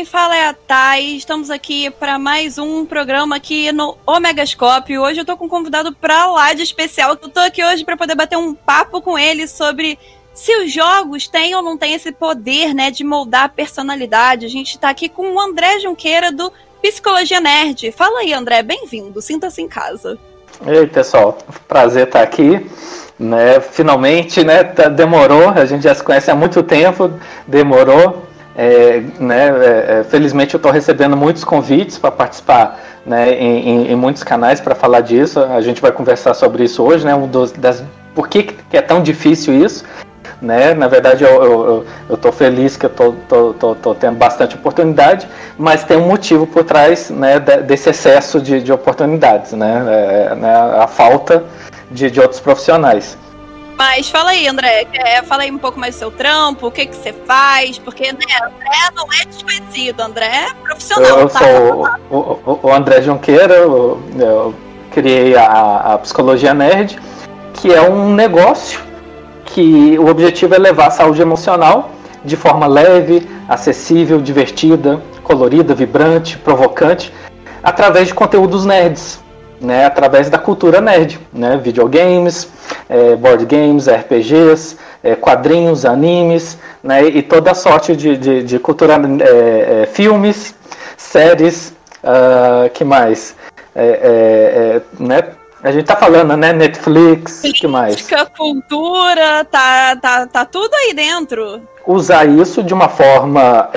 quem fala é a Thay. Estamos aqui para mais um programa aqui no Omegascope. Hoje eu tô com um convidado pra lá de especial. Eu tô aqui hoje para poder bater um papo com ele sobre se os jogos têm ou não têm esse poder, né, de moldar a personalidade. A gente tá aqui com o André Junqueira do Psicologia Nerd. Fala aí, André, bem-vindo. Sinta-se em casa. Ei, pessoal, prazer estar aqui. Né, finalmente, né, tá, demorou, a gente já se conhece há muito tempo, demorou, é, né, é, é, felizmente eu estou recebendo muitos convites para participar né, em, em, muitos canais para falar disso. A gente vai conversar sobre isso hoje, né? Um dos, das, por que, que é tão difícil isso? Né? Na verdade, eu estou feliz que eu tendo bastante oportunidade, mas tem um motivo por trás né, desse excesso de, de oportunidades, né? É, né a falta de, de outros profissionais. Mas fala aí, André, é, fala aí um pouco mais do seu trampo, o que que você faz, porque né, André não é desconhecido, André é profissional. Eu tá? sou o, o, o, André Junqueira, eu, eu criei a, a Psicologia Nerd, que é um negócio que o objetivo é levar a saúde emocional de forma leve, acessível, divertida, colorida, vibrante, provocante, através de conteúdos nerds né, através da cultura nerd, né, videogames, é, board games, RPGs, é, quadrinhos, animes, né, e toda sorte de, de, de cultura, é, é filmes, séries, uh, que mais? É, é, né, a gente tá falando, né? Netflix, Política, que mais? cultura, tá, tá, tá tudo aí dentro. Usar isso de uma forma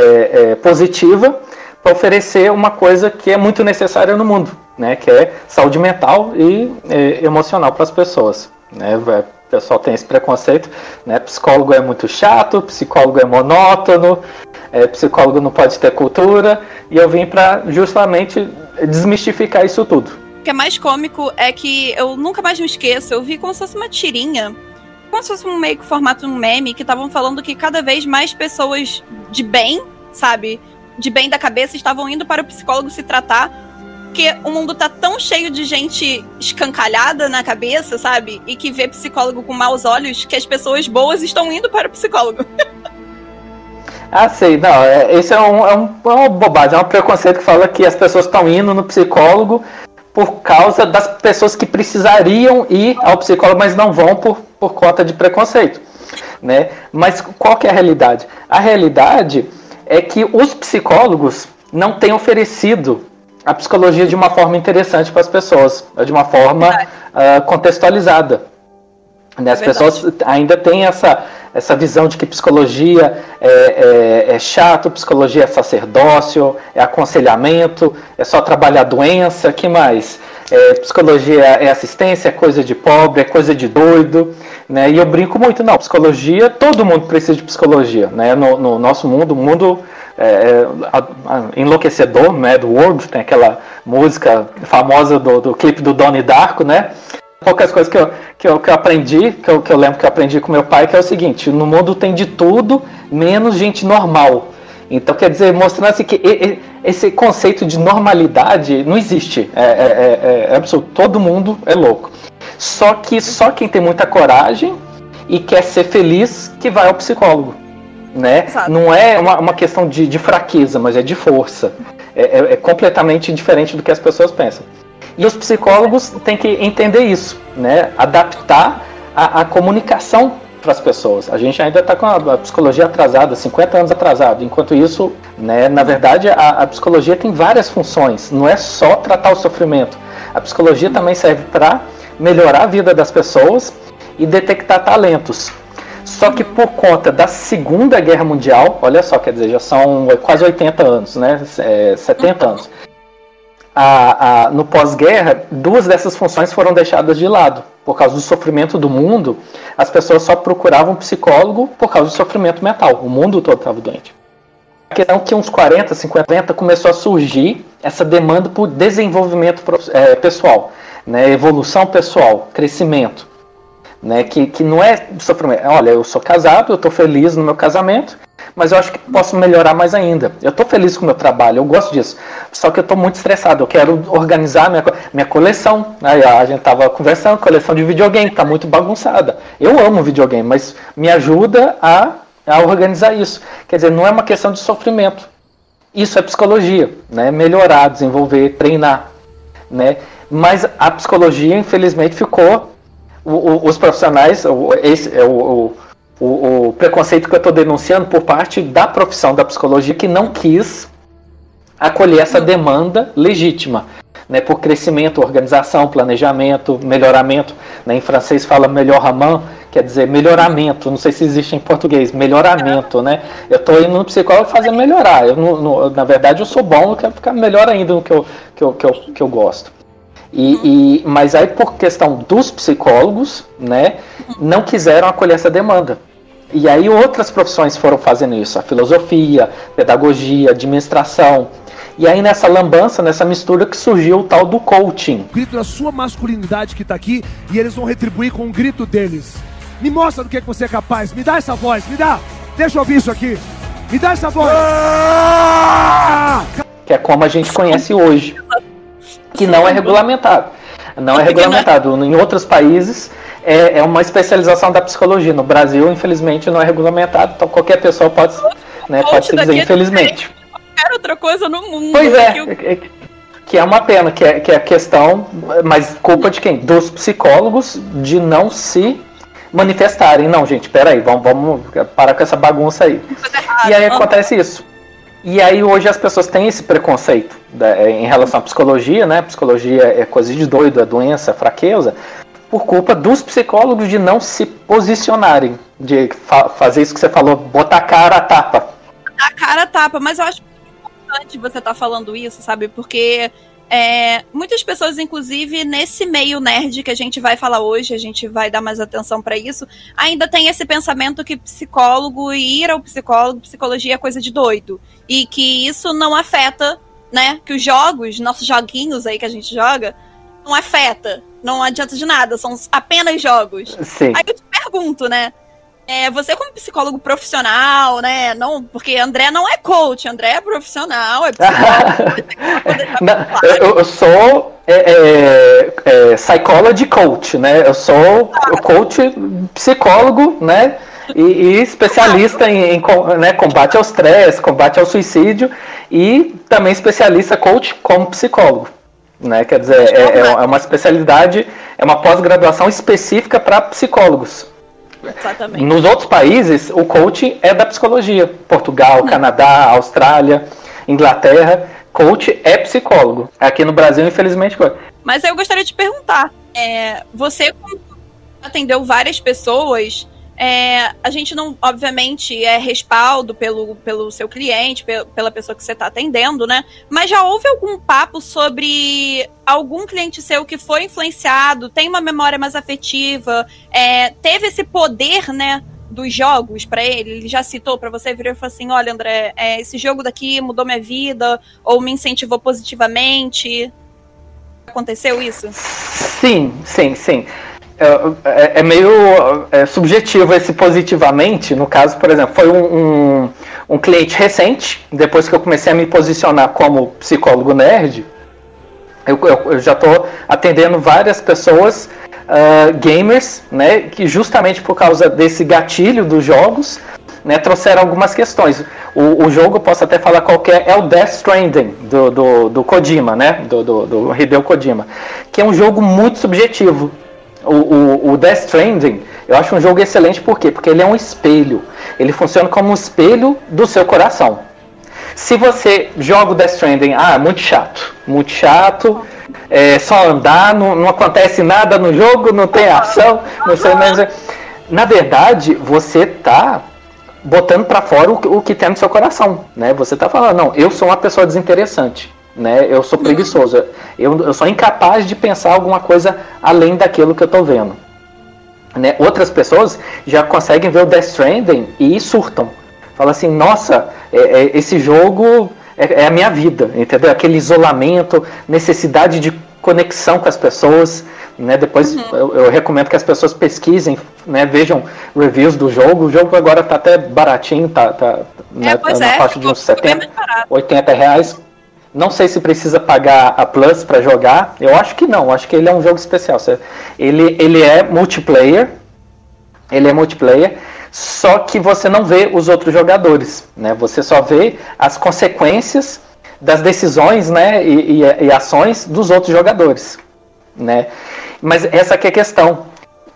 positiva para oferecer uma coisa que é muito necessária no mundo, né, que é saúde mental e é, emocional para as pessoas. Né? O pessoal tem esse preconceito, né? Psicólogo é muito chato, psicólogo é monótono, é, psicólogo não pode ter cultura, e eu vim para justamente desmistificar isso tudo. O que é mais cômico é que eu nunca mais me esqueço, eu vi como se fosse uma tirinha, como se fosse um meio que formato um meme, que estavam falando que cada vez mais pessoas de bem, sabe, de bem da cabeça estavam indo para o psicólogo se tratar porque o mundo tá tão cheio de gente escancalhada na cabeça, sabe? E que vê psicólogo com maus olhos que as pessoas boas estão indo para o psicólogo. Ah, sei, não, é, esse é, um, é, um, é uma bobagem, é um preconceito que fala que as pessoas estão indo no psicólogo por causa das pessoas que precisariam ir ao psicólogo, mas não vão por, por conta de preconceito. Né? Mas qual que é a realidade? A realidade é que os psicólogos não têm oferecido a psicologia de uma forma interessante para as pessoas, de uma forma uh, contextualizada. Né? As é pessoas ainda têm essa, essa visão de que psicologia é, é, é, chato, psicologia é sacerdócio, é aconselhamento, é só trabalhar doença, que mais? É, psicologia é assistência, é coisa de pobre, é coisa de doido, né? E eu brinco muito, não, psicologia, todo mundo precisa de psicologia, né? No, no nosso mundo, mundo é, é, enlouquecedor, Mad World, tem aquela música famosa do, do clipe do Donnie Darko, né? Poucas coisas que eu, que eu, que eu aprendi, que eu, que eu lembro que eu aprendi com meu pai, que é o seguinte: no mundo tem de tudo, menos gente normal. Então, quer dizer, mostrando assim que esse conceito de normalidade não existe. É, é, é, é, absurdo. Todo mundo é louco. Só que só quem tem muita coragem e quer ser feliz que vai ao psicólogo né? Não é uma, uma questão de, de, fraqueza, mas é de força. É, é, é, completamente diferente do que as pessoas pensam. E os psicólogos têm que entender isso, né? Adaptar a, a comunicação para as pessoas. A gente ainda está com a, a, psicologia atrasada, 50 anos atrasado. Enquanto isso, né, na verdade, a, a psicologia tem várias funções. Não é só tratar o sofrimento. A psicologia também serve para melhorar a vida das pessoas e detectar talentos. Só que por conta da Segunda Guerra Mundial, olha só, quer dizer, já são quase 80 anos, né? É, 70 anos. A, a, no pós-guerra, duas dessas funções foram deixadas de lado. Por causa do sofrimento do mundo, as pessoas só procuravam psicólogo por causa do sofrimento mental. O mundo todo estava doente. Questão que uns 40, 50 começou a surgir essa demanda por desenvolvimento é, pessoal, né? evolução pessoal, crescimento. né? Que, que não é sofrimento. Olha, eu sou casado, eu estou feliz no meu casamento, mas eu acho que posso melhorar mais ainda. Eu estou feliz com o meu trabalho, eu gosto disso. Só que eu estou muito estressado, eu quero organizar minha, minha coleção. Aí a gente estava conversando, coleção de videogame, está muito bagunçada. Eu amo videogame, mas me ajuda a, a organizar isso. Quer dizer, não é uma questão de sofrimento. Isso é psicologia, né? Melhorar, desenvolver, treinar, né? Mas a psicologia, infelizmente, ficou o, o, os profissionais, o, esse, é o, o, preconceito que eu estou denunciando por parte da profissão da psicologia que não quis acolher essa demanda legítima, né, por crescimento, organização, planejamento, melhoramento. Né, em francês fala melhoramento, quer dizer melhoramento. Não sei se existe em português, melhoramento, né? Eu estou indo no psicólogo fazer melhorar. Eu, na verdade, eu sou bom, eu quero ficar melhor ainda no que eu, que eu, que eu, que eu gosto. E, e, mas aí, por questão dos psicólogos, né, não quiseram acolher essa demanda. E aí outras profissões foram fazendo isso, a filosofia, pedagogia, administração. E aí nessa lambança, nessa mistura que surgiu o tal do coaching. O grito da sua masculinidade que está aqui e eles vão retribuir com o grito deles. Me mostra do que, é que você é capaz, me dá essa voz, me dá. Deixa eu ouvir isso aqui. Me dá essa voz. Que é como a gente conhece hoje. Que não é regulamentado. Não é regulamentado. Em outros países é, é uma especialização da psicologia. No Brasil, infelizmente, não é regulamentado, então qualquer pessoa pode, né, pode se dizer, infelizmente. Qualquer outra coisa no mundo. Pois é, que, é, que é uma pena, que é, que é a questão, mas culpa de quem? Dos psicólogos de não se manifestarem. Não, gente, peraí, vamos, vamos parar com essa bagunça aí. E aí acontece isso. E aí hoje as pessoas têm esse preconceito né, em relação à psicologia, né? Psicologia é coisa de doido, é doença, é fraqueza por culpa dos psicólogos de não se posicionarem, de fa fazer isso que você falou, botar a cara a tapa. A cara a tapa, mas eu acho importante você estar tá falando isso, sabe? Porque é, muitas pessoas, inclusive nesse meio nerd que a gente vai falar hoje, a gente vai dar mais atenção para isso, ainda tem esse pensamento que psicólogo e ir ao psicólogo, psicologia é coisa de doido. E que isso não afeta, né? Que os jogos, nossos joguinhos aí que a gente joga, não afeta não adianta de nada, são apenas jogos. Sim. Aí eu te pergunto, né? É, você como psicólogo profissional, né? Não, porque André não é coach, André é profissional, é psicólogo. não, eu, eu, sou é, é, é, psychology coach, né? Eu sou ah. coach psicólogo, né? E, e especialista em, em né, combate ao estresse, combate ao suicídio e também especialista coach como psicólogo. Né? Quer dizer, é, é, é uma especialidade, é uma pós-graduação específica para psicólogos. Exatamente. Nos outros países, o coaching é da psicologia. Portugal, Canadá, Austrália, Inglaterra, coach é psicólogo. Aqui no Brasil, infelizmente. Mas eu gostaria de perguntar: é, você atendeu várias pessoas é, a gente não, obviamente, é respaldo pelo, pelo seu cliente, pela pessoa que você está atendendo, né? Mas já houve algum papo sobre algum cliente seu que foi influenciado, tem uma memória mais afetiva, é, teve esse poder, né? Dos jogos para ele, ele já citou para você, virou e falou assim: olha, André, é, esse jogo daqui mudou minha vida, ou me incentivou positivamente. Aconteceu isso? Sim, sim, sim. É, é, é, meio é, subjetivo esse positivamente. No caso, por exemplo, foi um, um, um, cliente recente, depois que eu comecei a me posicionar como psicólogo nerd, eu, eu, eu já estou atendendo várias pessoas, uh, gamers, né, que justamente por causa desse gatilho dos jogos, né, trouxeram algumas questões. O, o jogo, posso até falar qualquer, é o Death Stranding, do, do, do Kojima, né, do, do, do Hideo Kojima, que é um jogo muito subjetivo o, o, o Death Stranding, eu acho um jogo excelente por quê? Porque ele é um espelho. Ele funciona como um espelho do seu coração. Se você joga o Death Stranding, ah, muito chato, muito chato, é só andar, não, não acontece nada no jogo, não tem ação, não sei mais. Na verdade, você tá botando para fora o, o, que tem no seu coração, né? Você tá falando, não, eu sou uma pessoa desinteressante né? Eu sou preguiçoso. Eu, eu sou incapaz de pensar alguma coisa além daquilo que eu estou vendo. Né? Outras pessoas já conseguem ver o Death Stranding e surtam. Fala assim, nossa, é, é, esse jogo é, é, a minha vida, entendeu? Aquele isolamento, necessidade de conexão com as pessoas. Né? Depois uhum. eu, eu, recomendo que as pessoas pesquisem, né? vejam reviews do jogo. O jogo agora está até baratinho, tá, tá, né? é, tá na é, faixa de uns 70, 80 reais. Não sei se precisa pagar a Plus para jogar. Eu acho que não. Acho que ele é um jogo especial. Ele, ele é multiplayer. Ele é multiplayer. Só que você não vê os outros jogadores. Né? Você só vê as consequências das decisões né, e, e, e ações dos outros jogadores. Né? Mas essa é a questão.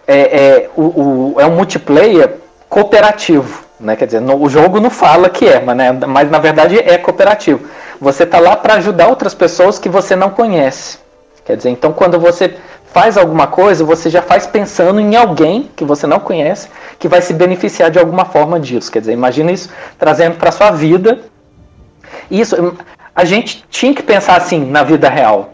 É, é, o, o, é um multiplayer cooperativo. Né? Quer dizer, no, o jogo não fala que é, mas, né, mas na verdade é cooperativo. Você está lá para ajudar outras pessoas que você não conhece. Quer dizer, então quando você faz alguma coisa, você já faz pensando em alguém que você não conhece que vai se beneficiar de alguma forma disso. Quer dizer, imagina isso trazendo para sua vida. Isso, a gente tinha que pensar assim na vida real.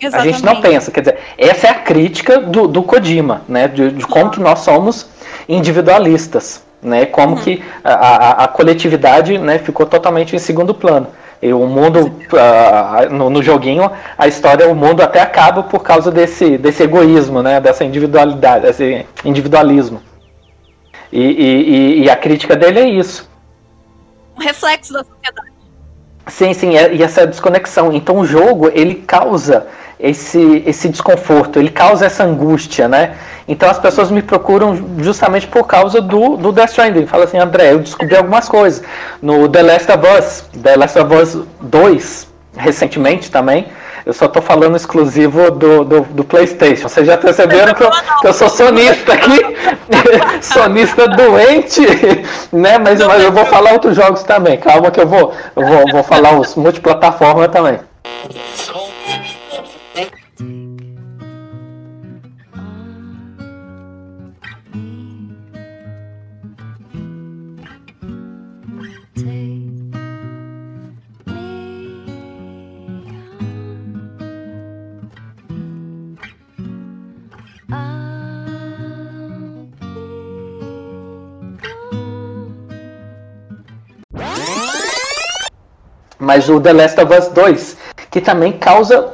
Exatamente. A gente não pensa, quer dizer, essa é a crítica do, do Kojima, né? De, de como que nós somos individualistas, né? Como uhum. que a, a, a coletividade né, ficou totalmente em segundo plano. E o mundo, uh, no, no, joguinho, a história, o mundo até acaba por causa desse, desse egoísmo, né? Dessa individualidade, desse individualismo. E, e, e a crítica dele é isso. Um reflexo da sociedade. Sim, sim, e essa desconexão. Então o jogo, ele causa esse, esse desconforto, ele causa essa angústia, né? Então as pessoas me procuram justamente por causa do, do Death Stranding. Fala assim, André, eu descobri algumas coisas. No The Last of Us, The Last of Us 2, recentemente também, eu só tô falando exclusivo do, do, do Playstation. Vocês já perceberam que eu, que eu sou sonista aqui? sonista doente, né? Mas, mas eu vou falar outros jogos também. Calma que eu vou, eu vou, vou falar os multiplataforma também. Mas o The Last of Us 2, que também causa.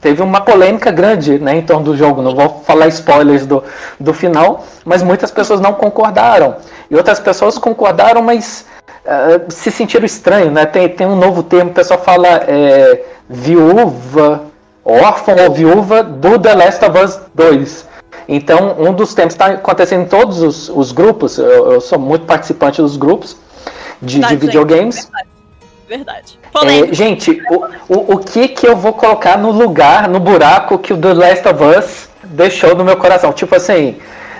teve uma polêmica grande né, em torno do jogo. Não vou falar spoilers do, do final, mas muitas pessoas não concordaram. E outras pessoas concordaram, mas uh, se sentiram estranho. Né? Tem, tem um novo termo, o pessoal fala é, viúva, órfão ou viúva do The Last of Us 2. Então, um dos temas está acontecendo em todos os, os grupos. Eu, eu, sou muito participante dos grupos de, de videogames. Verdade. É, gente, o, o, o que que eu vou colocar no lugar, no buraco que o The Last of Us deixou no meu coração? Tipo assim,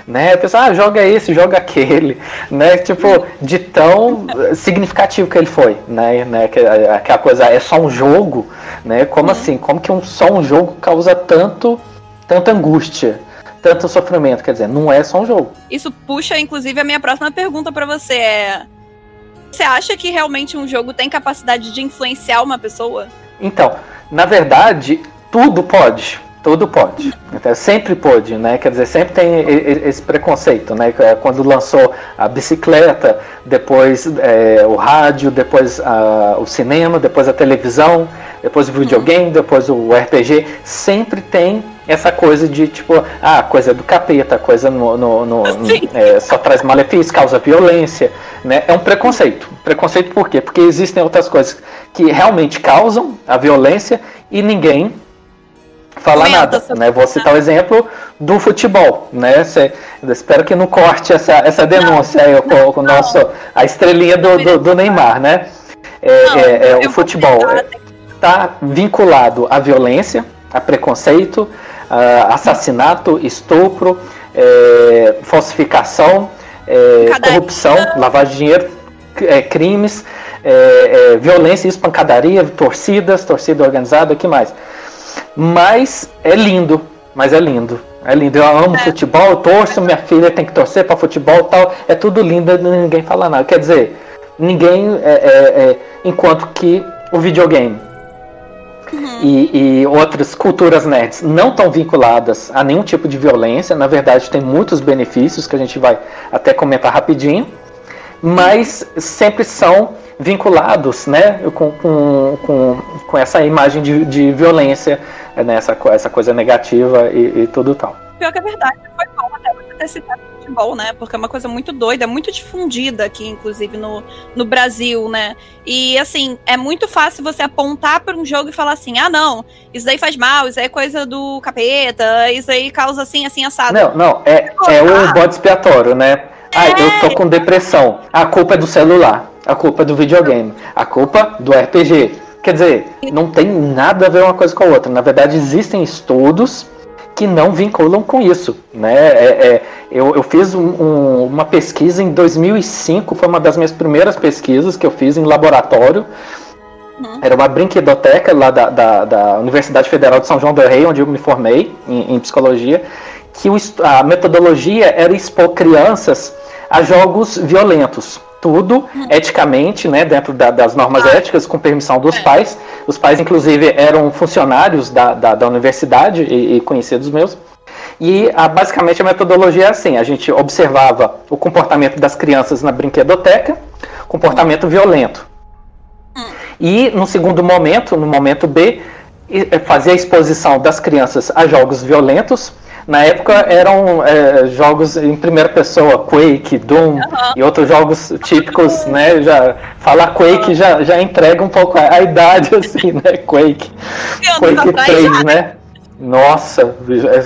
né? A pessoa, ah, joga esse, joga aquele, né? Tipo, de tão significativo que ele foi, né? né? Que, aquela coisa, é só um jogo, né? Como uhum. assim? Como que um, só um jogo causa tanto, tanta angústia? Tanto sofrimento, quer dizer, não é só um jogo. Isso puxa, inclusive, a minha próxima pergunta para você é você acha que realmente um jogo tem capacidade de influenciar uma pessoa? Então, na verdade, tudo pode. Tudo pode. Então, sempre pode, né? Quer dizer, sempre tem esse preconceito, né? É quando lançou a bicicleta, depois é, o rádio, depois a, o cinema, depois a televisão, depois o videogame, depois o RPG, sempre tem essa coisa de tipo, ah, coisa do capeta, coisa no, no, no, no é, só traz malefício, causa violência, né? É um preconceito. Preconceito por quê? Porque existem outras coisas que realmente causam a violência e ninguém fala nada, né? Vou citar o exemplo do futebol, né? Cê, espero que não corte essa, essa denúncia não, aí com, com nosso, a estrelinha do, do, do Neymar, né? É, não, é, é o futebol está vinculado à violência, a preconceito, assassinato, estupro, é, falsificação, é, corrupção, lavagem de dinheiro, é, crimes, violência, espancadaria, torcidas, torcida organizada, o que mais? Mas é lindo, mas é lindo. É lindo, eu amo é. futebol, eu torço, minha filha tem que torcer para futebol tal. É tudo lindo, ninguém fala nada. Quer dizer, ninguém. enquanto que o videogame Uhum. E, e, outras culturas nerds não estão vinculadas a nenhum tipo de violência. Na verdade, tem muitos benefícios que a gente vai até comentar rapidinho, mas sempre são vinculados né, com, com, com, com essa imagem de, de violência, né, essa, essa coisa negativa e, e tudo tal. Pior que é verdade, foi bom até você ter citado futebol, né? Porque é uma coisa muito doida, muito difundida aqui, inclusive no, no Brasil, né? E assim, é muito fácil você apontar para um jogo e falar assim: ah, não, isso daí faz mal, isso aí é coisa do capeta, isso aí causa assim, assim, assado. Não, não, é, é o bode expiatório, né? Ai, é. eu tô com depressão. A culpa é do celular, a culpa é do videogame, a culpa do RPG. Quer dizer, não tem nada a ver uma coisa com a outra. Na verdade, existem estudos que não vinculam com isso. Né? É, é, eu, eu, fiz um, um, uma pesquisa em 2005, foi uma das minhas primeiras pesquisas que eu fiz em laboratório. Uhum. Era uma brinquedoteca lá da, da, da, Universidade Federal de São João del Rei, onde eu me formei em, em psicologia, que o, a metodologia era expor crianças a jogos violentos tudo hum. eticamente, né, dentro da, das normas éticas, com permissão dos é. pais. Os pais, inclusive, eram funcionários da, da, da universidade e, e, conhecidos meus. E a, basicamente a metodologia é assim: a gente observava o comportamento das crianças na brinquedoteca, comportamento violento. Hum. E no segundo momento, no momento B, fazia a exposição das crianças a jogos violentos na época eram é, jogos em primeira pessoa, Quake, Doom uhum. e outros jogos típicos, né? Já falar Quake já, já entrega um pouco a, a idade, assim, né? Quake. Quake 3, né? Nossa,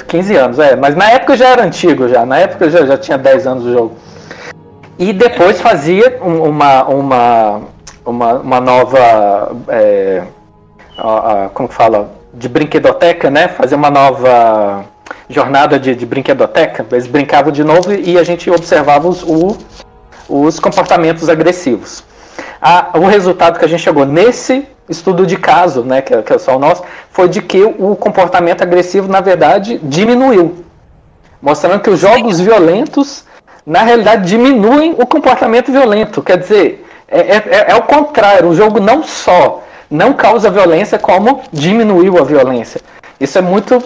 15 anos, é. Mas na época já era antigo já. Na época já, já tinha 10 anos o jogo. E depois fazia uma, uma, uma, uma nova. É, como fala? De brinquedoteca, né? Fazer uma nova jornada de, de brinquedoteca, eles brincavam de novo e a gente observava os, o, os comportamentos agressivos. A, o resultado que a gente chegou nesse estudo de caso, né, que, é, que é só o nosso, foi de que o comportamento agressivo, na verdade, diminuiu. Mostrando que os jogos violentos, na realidade, diminuem o comportamento violento. Quer dizer, é, é, é, é o contrário. O jogo não só não causa violência, como diminuiu a violência. Isso é muito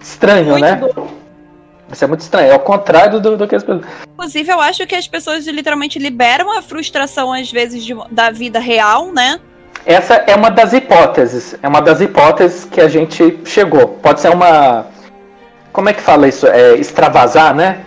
Estranho, muito né? Isso é muito estranho. É o contrário do, do que as pessoas. Inclusive, eu acho que as pessoas literalmente liberam a frustração, às vezes, de, da vida real, né? Essa é uma das hipóteses. É uma das hipóteses que a gente chegou. Pode ser uma. Como é que fala isso? É extravasar, né?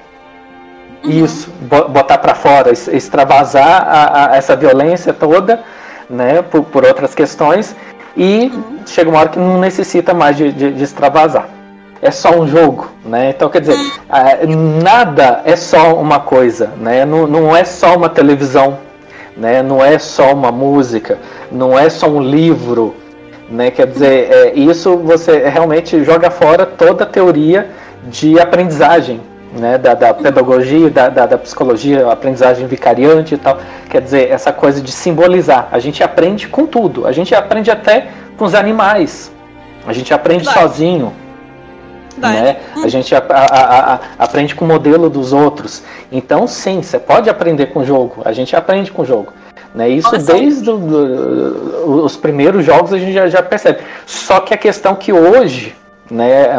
Uhum. Isso, botar para fora, extravasar a, a, essa violência toda, né? Por, por outras questões. E uhum. chega uma hora que não necessita mais de, de, de extravasar é só um jogo, né? Então quer dizer, nada é só uma coisa, né? Não, não é só uma televisão, né? Não é só uma música, não é só um livro, né? Quer dizer, é, isso você realmente joga fora toda a teoria de aprendizagem, né? Da, da pedagogia, da, da, da psicologia, aprendizagem vicariante e tal. Quer dizer, essa coisa de simbolizar. A gente aprende com tudo. A gente aprende até com os animais. A gente aprende sozinho. Né? A gente a, a, a, aprende com o modelo dos outros. Então, sim, você pode aprender com o jogo. A gente aprende com o jogo. Né? Isso Nossa, desde do, do, os primeiros jogos a gente já, já, percebe. Só que a questão que hoje né, é,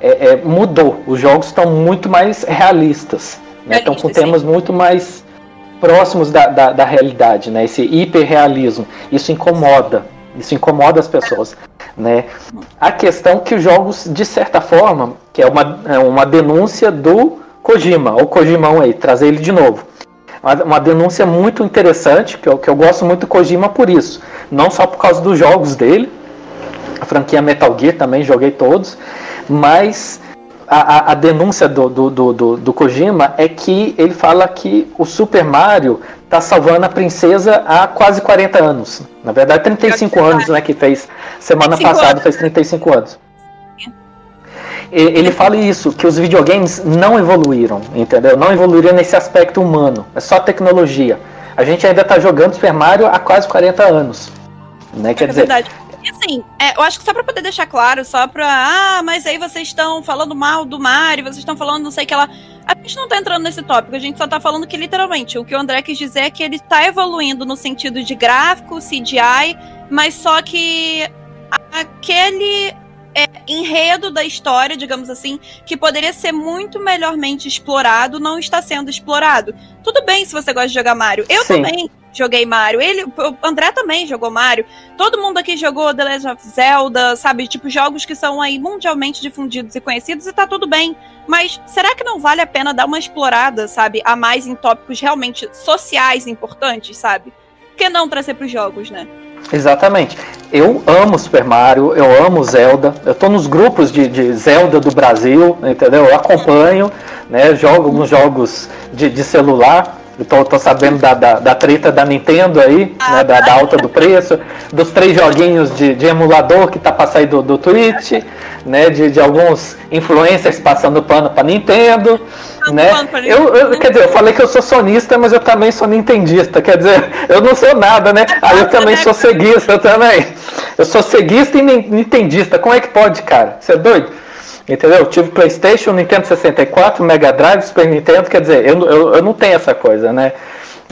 é, é mudou. Os jogos estão muito mais realistas. Né? Estão com temas sim. muito mais próximos da, da, da realidade. Né? Esse hiperrealismo. Isso incomoda. Isso incomoda as pessoas. Né? A questão que os jogos, de certa forma, que é uma, é uma denúncia do Kojima, o Kojimão aí, trazer ele de novo. Uma, denúncia muito interessante, que eu, que eu gosto muito do Kojima por isso. Não só por causa dos jogos dele, a franquia Metal Gear também joguei todos, mas a, a, denúncia do, do, do, do, Kojima é que ele fala que o Super Mario está salvando a princesa há quase 40 anos. Na verdade, 35 anos, né? Que fez semana passada, fez 35 anos. Ele fala isso, que os videogames não evoluíram, entendeu? Não evoluíram nesse aspecto humano. É só tecnologia. A gente ainda está jogando Super Mario há quase 40 anos. Né? Quer é dizer, verdade. E assim, é, eu acho que só pra poder deixar claro, só pra. Ah, mas aí vocês estão falando mal do Mario, vocês estão falando não sei o que lá. A gente não tá entrando nesse tópico, a gente só tá falando que literalmente o que o André quis dizer é que ele tá evoluindo no sentido de gráfico, CGI, mas só que aquele é, enredo da história, digamos assim, que poderia ser muito melhormente explorado, não está sendo explorado. Tudo bem se você gosta de jogar Mario. Eu Sim. também joguei Mario. Ele, o André também jogou Mario. Todo mundo aqui jogou The Legend of Zelda, sabe? Tipo, jogos que são aí mundialmente difundidos e conhecidos e tá tudo bem. Mas será que não vale a pena dar uma explorada, sabe? A mais em tópicos realmente sociais importantes, sabe? Por que não trazer pros jogos, né? Exatamente. Eu amo Super Mario, eu amo Zelda. Eu tô nos grupos de, de Zelda do Brasil, entendeu? Eu acompanho, né? Jogo alguns jogos de, de celular. Eu tô, tô sabendo da, da, da, treta da Nintendo aí, né, da, da, alta do preço, dos três joguinhos de, de emulador que tá pra sair do, do Twitch, né, de, de alguns influencers passando pano pra Nintendo, né. Eu, eu, quer dizer, eu falei que eu sou sonista, mas eu também sou nintendista, quer dizer, eu não sou nada, né, aí eu também sou ceguista também. Eu sou ceguista e nintendista, como é que pode, cara? Você é doido? Entendeu? Eu tive PlayStation, Nintendo 64, Mega Drive, Super Nintendo, quer dizer, eu, eu, eu não tenho essa coisa, né?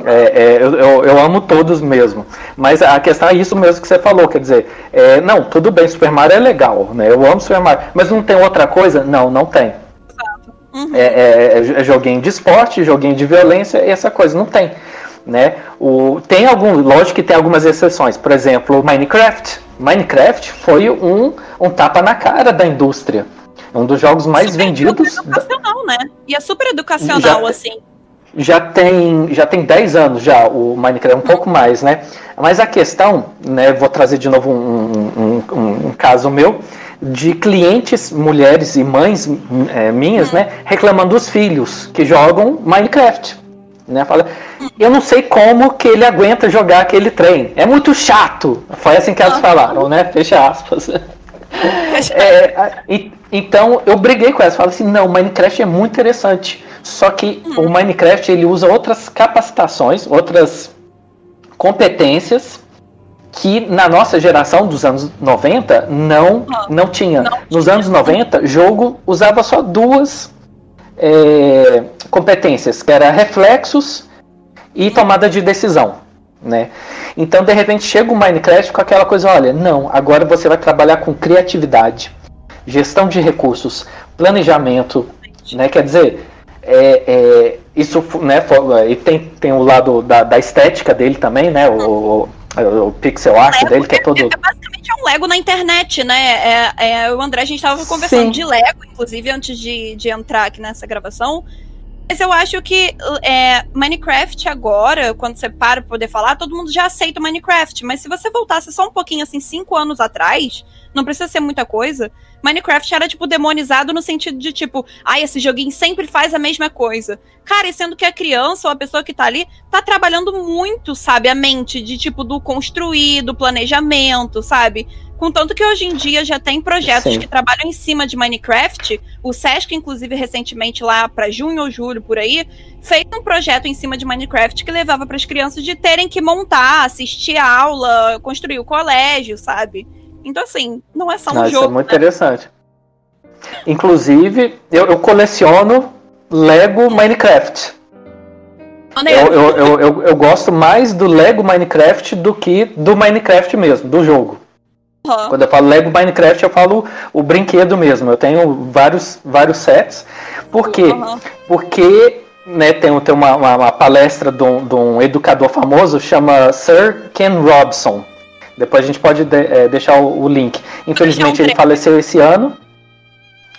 É, é, eu, eu, eu, amo todos mesmo. Mas a questão é isso mesmo que você falou, quer dizer, é, não, tudo bem, Super Mario é legal, né? Eu amo Super Mario, mas não tem outra coisa? Não, não tem. Uhum. É, é, é, joguinho de esporte, joguinho de violência, e essa coisa não tem. Né? O, tem algum, lógico que tem algumas exceções, por exemplo, Minecraft. Minecraft foi um, um tapa na cara da indústria. É um dos jogos mais super vendidos. Educacional, né? E é super educacional, já, assim. Já tem, já tem 10 anos já o Minecraft, um pouco mais, né? Mas a questão, né? Vou trazer de novo um, um, um, um caso meu de clientes, mulheres e mães é, minhas, né? Reclamando dos filhos que jogam Minecraft. Né? Fala, eu não sei como que ele aguenta jogar aquele trem. É muito chato. Foi assim que elas falaram, né? Fecha aspas. é, e, então eu briguei com ela, falei assim, não, Minecraft é muito interessante. Só que hum. o Minecraft ele usa outras capacitações, outras competências que na nossa geração dos anos 90 não, não tinha. Nos anos 90, jogo usava só duas é, competências, que era reflexos e tomada de decisão. Né? Então, de repente, chega o Minecraft com aquela coisa: olha, não, agora você vai trabalhar com criatividade, gestão de recursos, planejamento. Né? Quer dizer, é, é, isso né, e tem, tem o lado da, da estética dele também, né? O, o, o pixel art dele, que é todo. É, basicamente é um Lego na internet, né? É, é, o André, a gente estava conversando Sim. de Lego, inclusive, antes de, de entrar aqui nessa gravação. Mas eu acho que é, Minecraft agora, quando você para pra poder falar, todo mundo já aceita Minecraft. Mas se você voltasse só um pouquinho, assim, cinco anos atrás, não precisa ser muita coisa, Minecraft era, tipo, demonizado no sentido de, tipo, ai, ah, esse joguinho sempre faz a mesma coisa. Cara, e sendo que a criança ou a pessoa que tá ali tá trabalhando muito, sabe, a mente de, tipo, do construir, do planejamento, sabe? Contanto que hoje em dia já tem projetos Sim. que trabalham em cima de Minecraft. O Sesc, inclusive, recentemente, lá para junho ou julho, por aí, fez um projeto em cima de Minecraft que levava para as crianças de terem que montar, assistir aula, construir o colégio, sabe? Então, assim, não é só um não, jogo. Isso é muito né? interessante. Inclusive, eu, eu coleciono Lego Minecraft. Eu, eu, eu, eu, gosto mais do Lego Minecraft do que do Minecraft mesmo, do jogo. Uhum. Quando eu falo Lego Minecraft, eu falo o brinquedo mesmo. Eu tenho vários, vários sets. Por quê? Uhum. Porque né, tem, tem uma, uma, uma palestra de um, de um, educador famoso, chama Sir Ken Robson. Depois a gente pode de, é, deixar o, o, link. Infelizmente ele faleceu esse ano.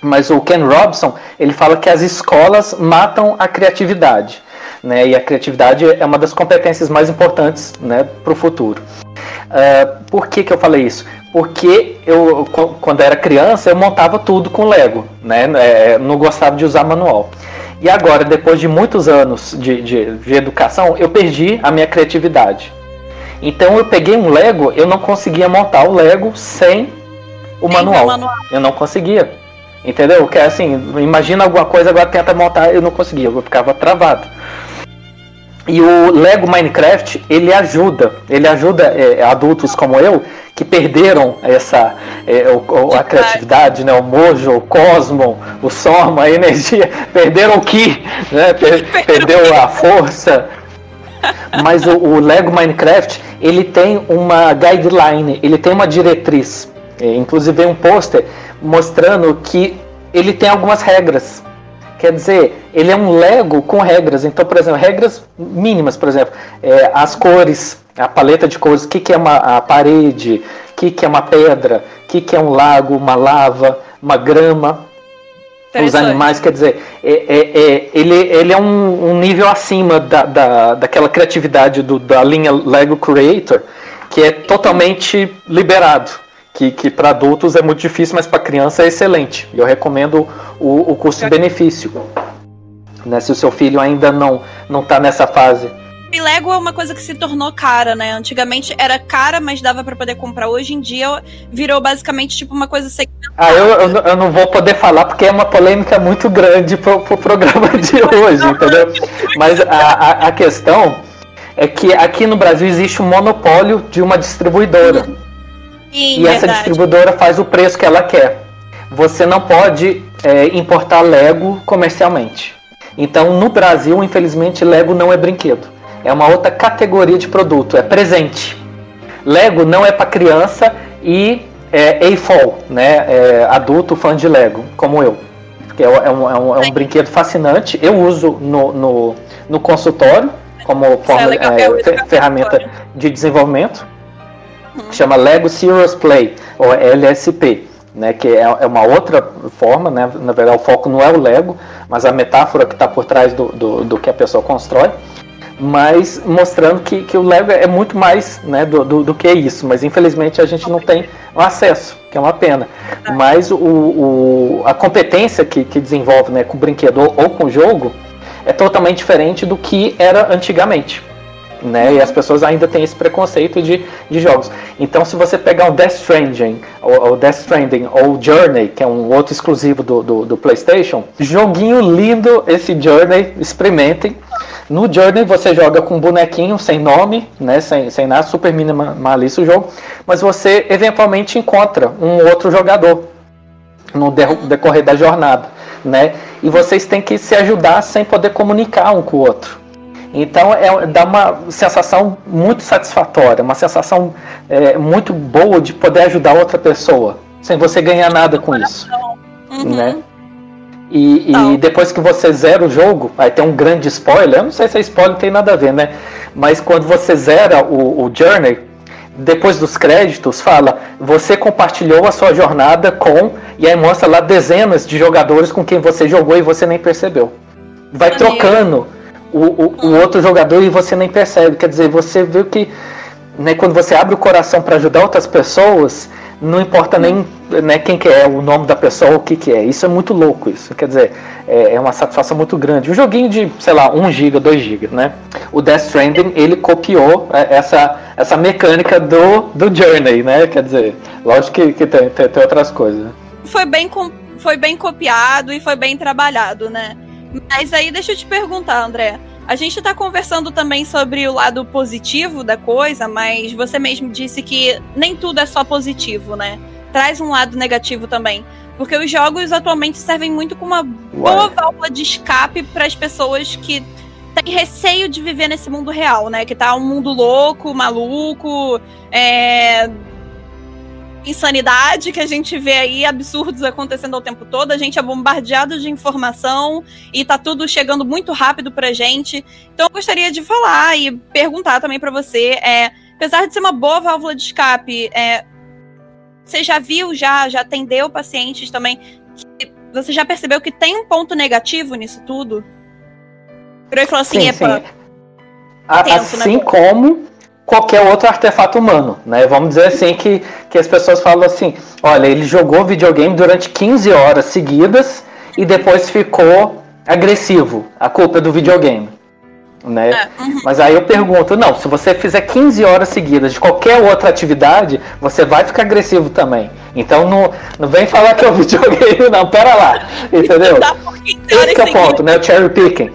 Mas o Ken Robson, ele fala que as escolas matam a criatividade. Né, e a criatividade é uma das competências mais importantes né, para o futuro. Uh, por que, que eu falei isso? porque eu, quando era criança, eu montava tudo com Lego, né? É, não gostava de usar manual. E agora, depois de muitos anos de, de, de, educação, eu perdi a minha criatividade. Então eu peguei um Lego, eu não conseguia montar o Lego sem o manual. manual. Eu não conseguia. Entendeu? Que é assim, imagina alguma coisa, agora tenta montar, eu não conseguia, eu ficava travado. E o Lego Minecraft, ele ajuda, ele ajuda é, adultos como eu, que perderam essa é, o, a criatividade, né? o mojo, o cosmo, o soma, a energia, perderam o ki, né? Per, perdeu a força. Mas o, o, Lego Minecraft ele tem uma guideline, ele tem uma diretriz. É, inclusive um pôster mostrando que ele tem algumas regras. Quer dizer, ele é um Lego com regras. Então, por exemplo, regras mínimas, por exemplo, é, as cores, a paleta de cores, o que, que é uma a parede, o que, que é uma pedra, o que, que é um lago, uma lava, uma grama. Os animais, quer dizer, é, é, é, ele, ele é um, um nível acima da, da, daquela criatividade do, da linha Lego Creator, que é totalmente liberado. Que, que para adultos é muito difícil, mas para criança é excelente. Eu recomendo o, o custo-benefício. Né, se o seu filho ainda não não está nessa fase. E Lego é uma coisa que se tornou cara, né? Antigamente era cara, mas dava para poder comprar. Hoje em dia virou basicamente tipo uma coisa segmentada. Ah, eu, eu, eu, não vou poder falar porque é uma polêmica muito grande pro, pro programa de hoje, entendeu? Mas a, a, a questão é que aqui no Brasil existe um monopólio de uma distribuidora. Sim, e verdade. essa distribuidora faz o preço que ela quer. Você não pode é, importar Lego comercialmente. Então, no Brasil, infelizmente, Lego não é brinquedo é uma outra categoria de produto, é presente. Lego não é para criança e é AFOL, né? É adulto fã de Lego, como eu. É, é, um, é, um, é um brinquedo fascinante. Eu uso no, no, no consultório como forma, é, ferramenta de desenvolvimento. Que chama Lego Serious Play, ou LSP. Né, que é, é uma outra forma, né, na verdade o foco não é o Lego, mas a metáfora que está por trás do, do, do que a pessoa constrói mas mostrando que, que o Lego é muito mais né, do, do, do, que isso. Mas infelizmente a gente não tem acesso, que é uma pena. Mas o, o a competência que, que desenvolve né, com o brinquedo ou, ou com o jogo é totalmente diferente do que era antigamente. Né? E as pessoas ainda têm esse preconceito de, de jogos. Então, se você pegar o Death Stranding, ou, ou Death Stranding, ou Journey, que é um outro exclusivo do, do, do PlayStation, joguinho lindo esse Journey, experimentem. No Journey você joga com um bonequinho sem nome, né, sem, sem nada, super minimalista o jogo, mas você eventualmente encontra um outro jogador no decorrer da jornada, né? E vocês têm que se ajudar sem poder comunicar um com o outro. Então é, dá uma sensação muito satisfatória, uma sensação é, muito boa de poder ajudar outra pessoa, sem você ganhar nada com isso. Uhum. Né? E, e, depois que você zera o jogo, aí tem um grande spoiler, eu não sei se é spoiler, tem nada a ver, né? Mas quando você zera o, o Journey, depois dos créditos, fala: você compartilhou a sua jornada com. E aí mostra lá dezenas de jogadores com quem você jogou e você nem percebeu. Vai trocando o, o, outro jogador e você nem percebe. Quer dizer, você vê que né, quando você abre o coração para ajudar outras pessoas, não importa nem né, quem que é, o nome da pessoa, o que que é. Isso é muito louco, isso. Quer dizer, é, é uma satisfação muito grande. Um joguinho de, sei lá, 1 GB, 2 GB, né? O Death Stranding, ele copiou é, essa, essa mecânica do, do Journey, né? Quer dizer, lógico que, que tem, tem, tem outras coisas. Foi bem, foi bem copiado e foi bem trabalhado, né? Mas aí deixa eu te perguntar, André. A gente está conversando também sobre o lado positivo da coisa, mas você mesmo disse que nem tudo é só positivo, né? Traz um lado negativo também. Porque os jogos atualmente servem muito como uma boa válvula de escape para as pessoas que têm receio de viver nesse mundo real, né? Que tá um mundo louco, maluco, é, insanidade que a gente vê aí, absurdos acontecendo ao tempo todo. A gente é bombardeado de informação e tá tudo chegando muito rápido pra gente. Então eu gostaria de falar e perguntar também para você, é, apesar de ser uma boa válvula de escape, é, você já viu, já, já atendeu pacientes também, você já percebeu que tem um ponto negativo nisso tudo? Virou e falou assim, sim, epa, sim. Tenso, né? assim né? como qualquer outro artefato humano, né? Vamos dizer assim que, que as pessoas falam assim, olha, ele jogou videogame durante 15 horas seguidas e depois ficou agressivo. A culpa é do videogame. Né? É, uhum. Mas aí eu pergunto, não, se você fizer 15 horas seguidas de qualquer outra atividade, você vai ficar agressivo também. Então não, não vem falar que é o videogame, não, pera lá. Entendeu? Esse é o ponto, né? O cherry picking.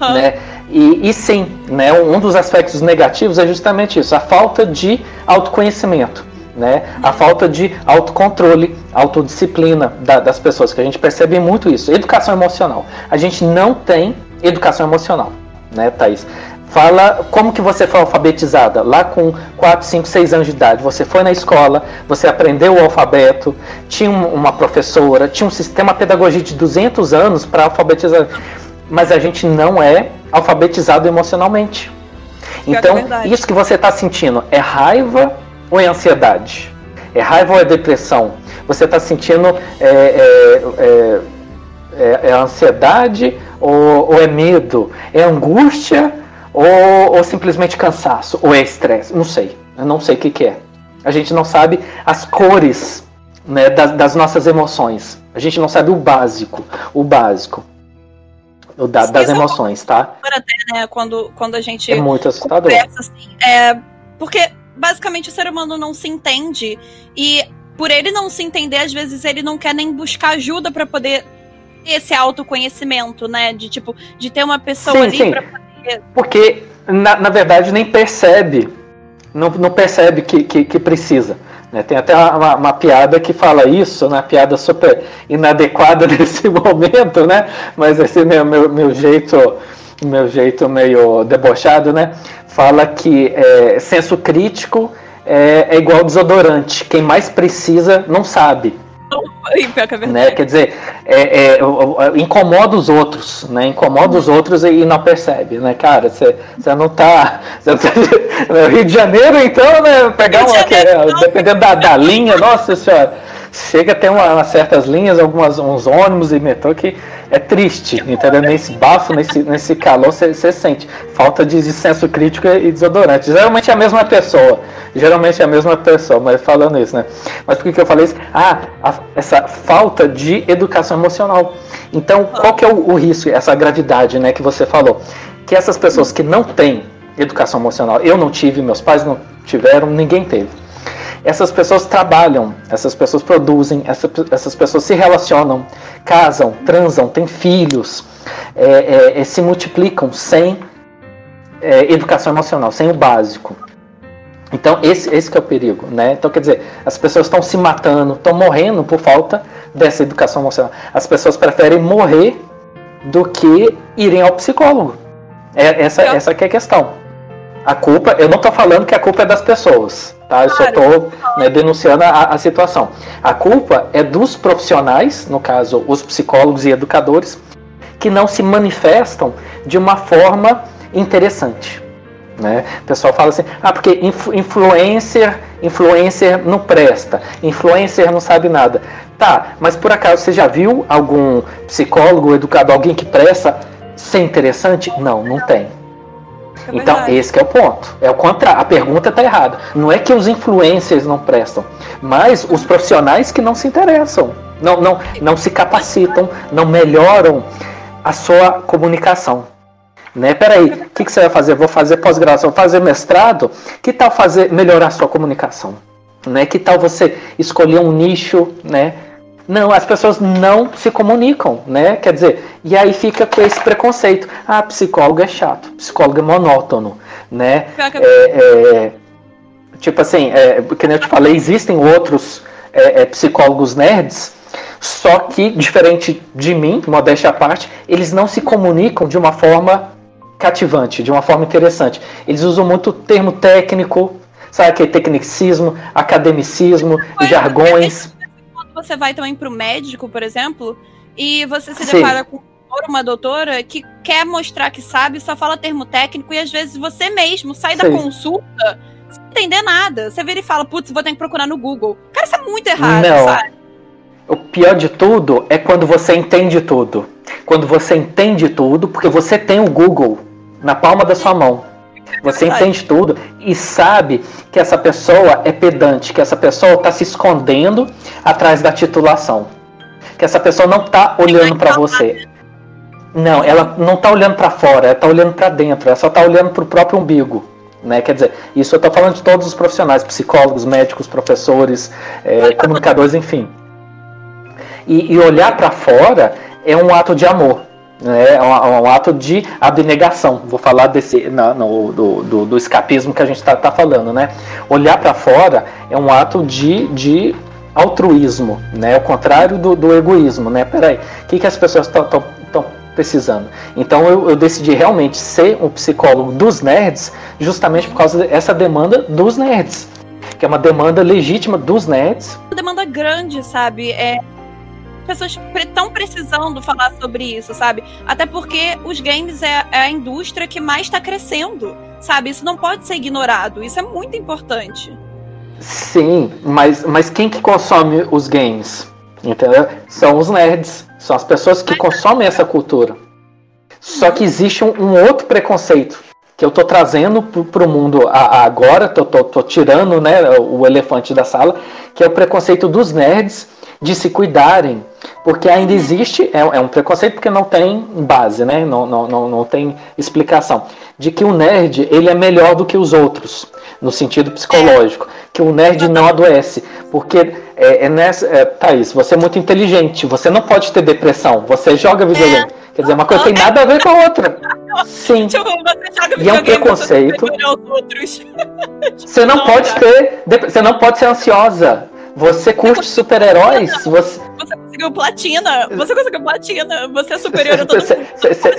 Uhum. Né? E, e sim, né, um dos aspectos negativos é justamente isso, a falta de autoconhecimento. Né? A falta de autocontrole, autodisciplina da, das pessoas, que a gente percebe muito isso. Educação emocional. A gente não tem educação emocional, né, Thaís? Fala como que você foi alfabetizada. Lá com 4, 5, 6 anos de idade, você foi na escola, você aprendeu o alfabeto, tinha uma professora, tinha um sistema pedagogia de 200 anos para alfabetizar. Mas a gente não é alfabetizado emocionalmente. Então, é isso que você está sentindo é raiva ou é ansiedade? É raiva ou é depressão? Você está sentindo é, é, é, é, é ansiedade ou, ou, é medo? É angústia ou, ou simplesmente cansaço? Ou é estresse? Não sei. Eu não sei o que, que é. A gente não sabe as cores né, das, das, nossas emoções. A gente não sabe o básico. O básico. O da, das emoções, tá? Até, né, quando, quando a gente. É muito assustador. Conversa, assim, é, porque basicamente o ser humano não se entende e por ele não se entender, às vezes ele não quer nem buscar ajuda para poder ter esse autoconhecimento, né? De tipo, de ter uma pessoa sim, ali sim. pra poder. Porque, na, na verdade, nem percebe. Não, não percebe que, que, que precisa. Né? Tem até uma, uma, piada que fala isso, uma piada super inadequada nesse momento, né? Mas esse meu, meu, meu jeito meu jeito meio debochado, né? Fala que é, senso crítico é, é igual desodorante. Quem mais precisa não sabe. É né? Quer dizer, é, é, incomoda os outros, né? Incomoda os outros e, não percebe, né? Cara, você não tá. Cê tá no Rio de Janeiro, então, né? Pegar uma. Que, é, dependendo da, da linha, nossa senhora chega a ter uma, certas linhas, algumas, uns ônibus e metrô que é triste, entendeu? Nesse bafo, nesse, nesse calor, você sente falta de, de senso crítico e desodorante. Geralmente é a mesma pessoa, geralmente é a mesma pessoa, mas falando isso, né? Mas por que, que eu falei isso? Ah, a, essa falta de educação emocional. Então, qual que é o, o risco, essa gravidade, né, que você falou? Que essas pessoas que não têm educação emocional, eu não tive, meus pais não tiveram, ninguém teve essas pessoas trabalham, essas pessoas produzem, essa, essas pessoas se relacionam, casam, transam, têm filhos, é, é, se multiplicam sem é, educação emocional, sem o básico. Então esse, esse é o perigo, né? Então quer dizer, as pessoas estão se matando, estão morrendo por falta dessa educação emocional. As pessoas preferem morrer do que irem ao psicólogo. É, essa, essa que é a questão. A culpa, eu não estou falando que a culpa é das pessoas, tá? Eu claro. só estou né, denunciando a, a, situação. A culpa é dos profissionais, no caso, os psicólogos e educadores, que não se manifestam de uma forma interessante. Né? O pessoal fala assim, ah, porque influencer, influencer não presta, influencer não sabe nada. Tá, mas por acaso você já viu algum psicólogo, educador, alguém que presta ser interessante? Não, não tem. É então, esse é o ponto. É o contrário. A pergunta está errada. Não é que os influencers não prestam, mas os profissionais que não se interessam, não, não, não se capacitam, não melhoram a sua comunicação. Né? Peraí, o que, que você vai fazer? Vou fazer pós-graduação, fazer mestrado? Que tal fazer melhorar a sua comunicação? Né? Que tal você escolher um nicho, né? Não, as pessoas não se comunicam, né? Quer dizer, e aí fica com esse preconceito. Ah, psicólogo é chato, psicólogo é monótono, né? É, é, tipo assim, é, que nem eu te falei, existem outros é, é, psicólogos nerds, só que, diferente de mim, modéstia à parte, eles não se comunicam de uma forma cativante, de uma forma interessante. Eles usam muito termo técnico, sabe aquele tecnicismo, academicismo, jargões você vai também pro médico, por exemplo, e você se Sim. depara com uma doutora que quer mostrar que sabe, só fala termo técnico e às vezes você mesmo sai Sim. da consulta sem entender nada. Você vira e fala, putz, vou ter que procurar no Google. Cara, isso é muito errado, Não. sabe? O pior de tudo é quando você entende tudo. Quando você entende tudo, porque você tem o Google na palma da sua mão. Você entende tudo e sabe que essa pessoa é pedante, que essa pessoa está se escondendo atrás da titulação, que essa pessoa não está olhando para você. Não, ela não está olhando para fora, ela está olhando para dentro, ela só está olhando para o próprio umbigo. Né? Quer dizer, isso eu estou falando de todos os profissionais, psicólogos, médicos, professores, é, comunicadores, enfim. E, e olhar para fora é um ato de amor. Né? É um, um, ato de abnegação. Vou falar desse no, no do, do, do, escapismo que a gente está tá falando, né? Olhar para fora é um ato de, de altruísmo, né? O contrário do, do egoísmo, né? Peraí, o que, que as pessoas estão precisando. Então eu, eu, decidi realmente ser um psicólogo dos nerds, justamente por causa dessa demanda dos nerds. Que é uma demanda legítima dos nerds. Uma demanda grande, sabe? É, pessoas estão precisando falar sobre isso, sabe? Até porque os games é, é a indústria que mais está crescendo, sabe? Isso não pode ser ignorado. Isso é muito importante. Sim, mas, mas quem que consome os games? Entendeu? São os nerds. São as pessoas que consomem essa cultura. Só que existe um, um outro preconceito que eu tô trazendo para o mundo agora, tô, tô, tô, tirando né, o elefante da sala, que é o preconceito dos nerds de se cuidarem, porque ainda existe, é, é, um preconceito porque não tem base, né? Não, não, não, não tem explicação, de que o nerd ele é melhor do que os outros, no sentido psicológico, que o nerd não adoece, porque é, é nessa, é, Thaís, você é muito inteligente, você não pode ter depressão, você joga videogame. É. Quer dizer, uma coisa tem nada a ver com a outra. Sim. Tipo, e é um preconceito. Você não pode ter. Você não pode ser ansiosa. Você curte super-heróis? Você... você conseguiu platina. Você conseguiu platina. Você é superior a todo mundo. Cê, cê,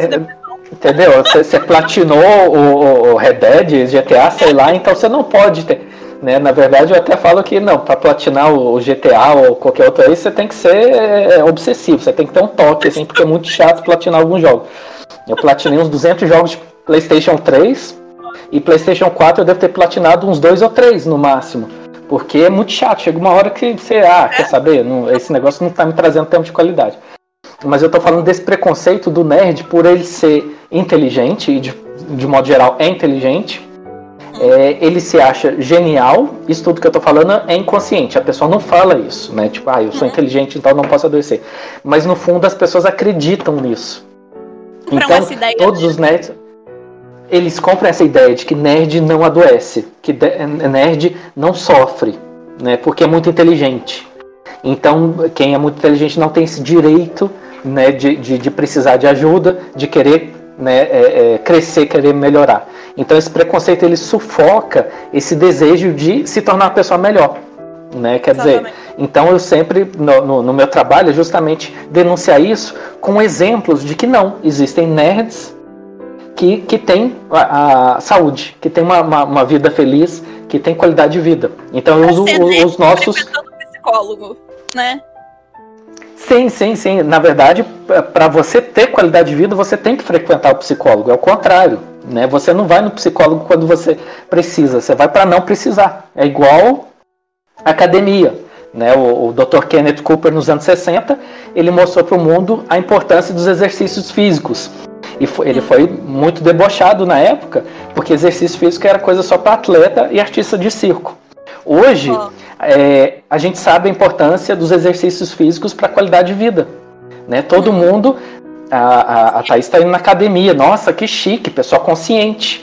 entendeu? Você platinou o, o Red Dead, GTA, sei lá, então você não pode ter. Né? Na verdade, eu até falo que não, para platinar o GTA ou qualquer outro aí, você tem que ser é, obsessivo, você tem que ter um toque, assim, porque é muito chato platinar alguns jogos. Eu platinei uns 200 jogos de PlayStation 3 e PlayStation 4 eu devo ter platinado uns dois ou três no máximo. Porque é muito chato, chega uma hora que você, ah, quer saber? Não, esse negócio não está me trazendo tempo de qualidade. Mas eu estou falando desse preconceito do nerd por ele ser inteligente, e de, de modo geral é inteligente. É, ele se acha genial, isso tudo que eu estou falando é inconsciente, a pessoa não fala isso, né? Tipo, ah, eu sou uhum. inteligente, então não posso adoecer. Mas no fundo as pessoas acreditam nisso. Então, todos os nerds eles compram essa ideia de que nerd não adoece, que nerd não sofre, né? Porque é muito inteligente. Então, quem é muito inteligente não tem esse direito né, de, de, de precisar de ajuda, de querer né, é, é, crescer, querer melhorar. Então, esse preconceito ele sufoca esse desejo de se tornar uma pessoa melhor. Né? Quer Exatamente. dizer, então eu sempre, no, no, no meu trabalho, é justamente denunciar isso com exemplos de que não, existem nerds que, que tem a, a saúde, que tem uma, uma, uma, vida feliz, que tem qualidade de vida. Então eu uso os, os nossos. psicólogo, né? Sim, sim, sim. Na verdade, para você ter qualidade de vida, você tem que frequentar o psicólogo. É o contrário. Né? Você não vai no psicólogo quando você precisa, você vai para não precisar. É igual academia. Né? O, o Dr. Kenneth Cooper, nos anos 60, ele mostrou para o mundo a importância dos exercícios físicos. E foi, ele foi muito debochado na época, porque exercício físico era coisa só para atleta e artista de circo. Hoje, oh. é, a gente sabe a importância dos exercícios físicos para a qualidade de vida. Né? Todo uhum. mundo, a, a, a Thaís está indo na academia, nossa, que chique, pessoa consciente,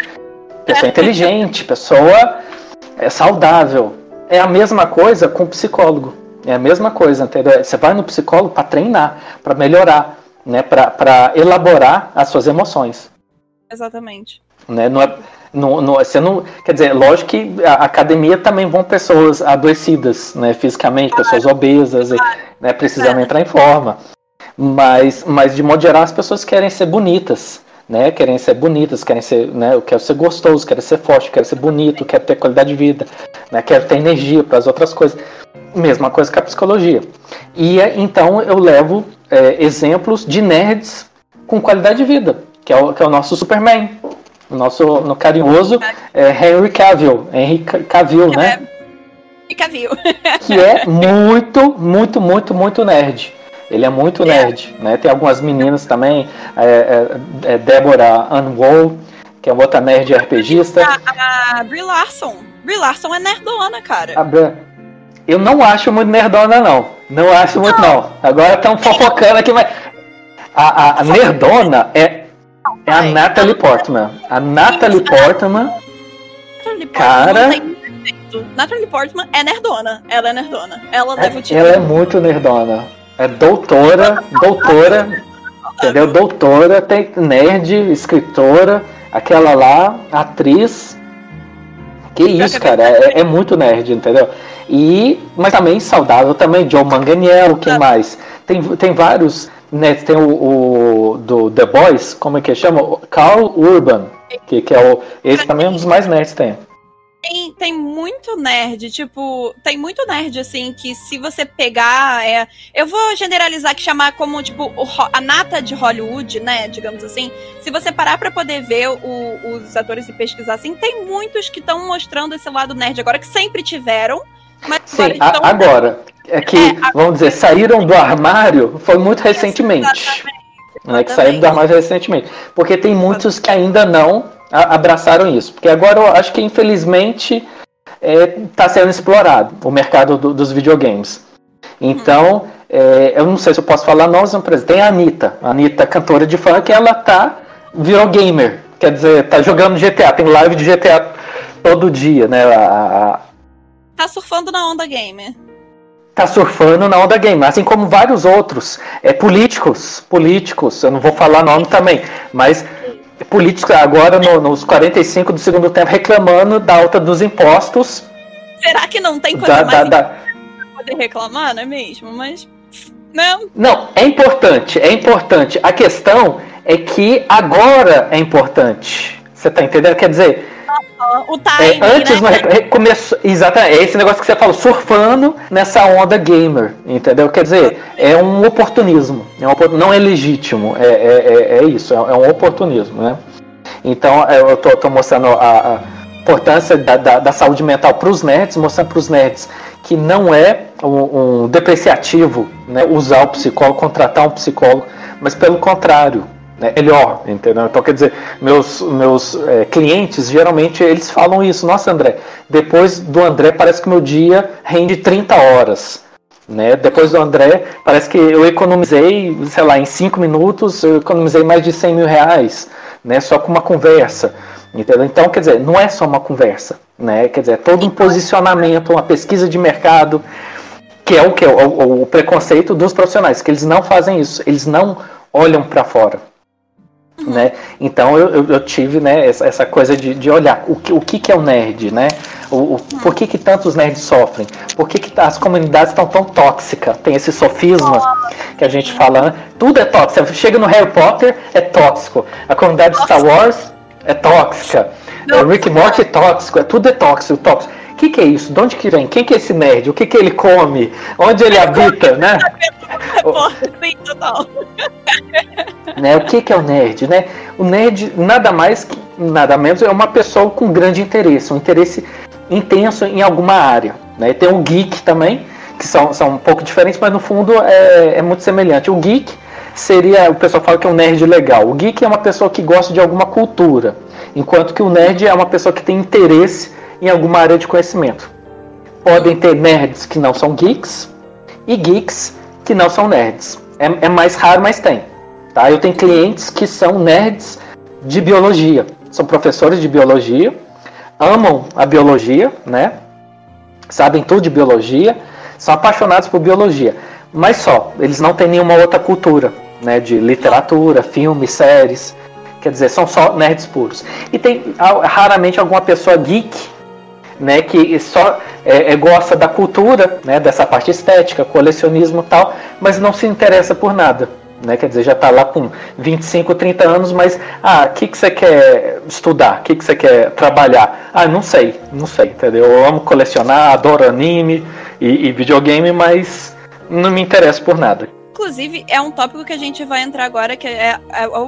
pessoa inteligente, pessoa é, saudável. É a mesma coisa com o psicólogo. É a mesma coisa, entendeu? Você vai no psicólogo para treinar, para melhorar né, para elaborar as suas emoções. Exatamente. Né, não é, não, não, você não, quer dizer, lógico que a academia também vão pessoas adoecidas, né, fisicamente, claro. pessoas obesas, claro. né, precisando entrar em forma. Mas, mas de modo geral as pessoas querem ser bonitas, né, querem ser bonitas, querem ser, né, eu quero ser gostoso, quero ser forte, quero ser bonito, quero ter qualidade de vida, né, quero ter energia para as outras coisas. Mesma coisa que a psicologia. E então eu levo é, exemplos de nerds com qualidade de vida, que é o, que é o nosso Superman, o nosso no carinhoso é, Henry Cavill, Henry Cavill, né? Henry Cavill. que é muito, muito, muito, muito nerd. Ele é muito é. nerd, né? Tem algumas meninas também, é, é, é Débora Unwall, que é outra nerd RPGista. A, a Brie Larson. Brie Larson é nerdona, cara. A, eu não acho muito nerdona, não. Não acho muito, não. Agora estão fofocando aqui, mas. A, a, a nerdona é, é a Natalie Portman. A Natalie Portman. Cara. Natalie Portman é nerdona. Ela é nerdona. Ela é, Ela é muito nerdona. É doutora, doutora. Entendeu? Doutora, tem nerd, escritora, aquela lá, atriz. Que isso, cara, é, é muito nerd, entendeu? E, mas também saudável também, John Manganiello, quem mais? Tem, tem vários né, tem o, o, do The Boys, como é que chama? Carl Urban, que, que é o. Esse também é um dos mais nerds que tem. Tem, tem muito nerd, tipo, tem muito nerd, assim, que se você pegar. É, eu vou generalizar que chamar como, tipo, o, a nata de Hollywood, né? Digamos assim. Se você parar pra poder ver o, os atores e pesquisar, assim, tem muitos que estão mostrando esse lado nerd agora, que sempre tiveram. Mas Sim, agora, a, agora é que, é, vamos dizer, saíram do armário foi muito recentemente. Exatamente. Né, que saíram do armário recentemente. Porque tem muitos que ainda não abraçaram isso. Porque agora eu acho que, infelizmente, está é, sendo explorado o mercado do, dos videogames. Então, é, eu não sei se eu posso falar nomes, mas tem a Anitta. A Anitta, cantora de funk, ela tá virou gamer. Quer dizer, tá jogando GTA, tem live de GTA todo dia, né? A, a... Tá surfando na onda gamer tá surfando na onda game, assim como vários outros é, políticos, políticos, eu não vou falar nome também, mas políticos agora no, nos 45 do segundo tempo reclamando da alta dos impostos. Será que não tem coisa da, mais da, da... poder reclamar, não é mesmo? Mas não. Não, é importante, é importante. A questão é que agora é importante. Você tá entendendo? Quer dizer, o timing, é, antes né? no, começou, exatamente, é esse negócio que você falou, surfando nessa onda gamer, entendeu? Quer dizer, é um oportunismo, é um, não é legítimo, é, é, é, é isso, é, é, um oportunismo, né? Então, é, eu tô, tô mostrando a, a importância da, da, da, saúde mental para os nerds, mostrando para os nerds que não é um, um depreciativo né, usar o psicólogo, contratar um psicólogo, mas pelo contrário, né, melhor, entendeu? Então, quer dizer, meus, meus é, clientes, geralmente, eles falam isso. Nossa, André, depois do André, parece que meu dia rende 30 horas. Né? Depois do André, parece que eu economizei, sei lá, em 5 minutos, eu economizei mais de 100 mil reais, né? só com uma conversa. Entendeu? Então, quer dizer, não é só uma conversa, né? Quer dizer, é todo um posicionamento, uma pesquisa de mercado, que é o que? O, o preconceito dos profissionais, que eles não fazem isso, eles não olham para fora. Uhum. Né? Então eu, eu, tive né, essa, essa coisa de, de olhar o que, o que, que é o nerd, né? O, o. Por que, que tantos nerds sofrem? Por que, que as comunidades estão tão tóxicas? Tem esse sofisma que a gente fala, né? tudo é tóxico. Chega no Harry Potter, é tóxico. A comunidade Star Wars é tóxica. O Rick Morty é tóxico, é, tudo é tóxico, tóxico. O que, que é isso? De onde que vem? Quem que é esse nerd? O que, que ele come? Onde ele habita, né? Sim, total. né? O que, que é o nerd, né? O nerd nada mais nada menos é uma pessoa com grande interesse, um interesse intenso em alguma área. Né? tem o geek também, que são, são um pouco diferentes, mas no fundo é, é muito semelhante. O geek seria, o pessoal fala que é um nerd legal. O geek é uma pessoa que gosta de alguma cultura, enquanto que o nerd é uma pessoa que tem interesse em alguma área de conhecimento. Podem ter nerds que não são geeks e geeks que não são nerds. É, é mais raro, mas tem. Tá? Eu tenho clientes que são nerds de biologia, são professores de biologia, amam a biologia, né? Sabem tudo de biologia, são apaixonados por biologia, mas só, eles não têm nenhuma outra cultura, né? De literatura, filmes, séries. Quer dizer, são só nerds puros. E tem raramente alguma pessoa geek né, que só é, é, gosta da cultura, né, dessa parte estética, colecionismo e tal, mas não se interessa por nada. Né, quer dizer, já está lá com 25, 30 anos, mas ah, o que, que você quer estudar? O que, que você quer trabalhar? Ah, não sei, não sei, entendeu? Eu amo colecionar, adoro anime e, e videogame, mas não me interessa por nada. Inclusive, é um tópico que a gente vai entrar agora, que é, é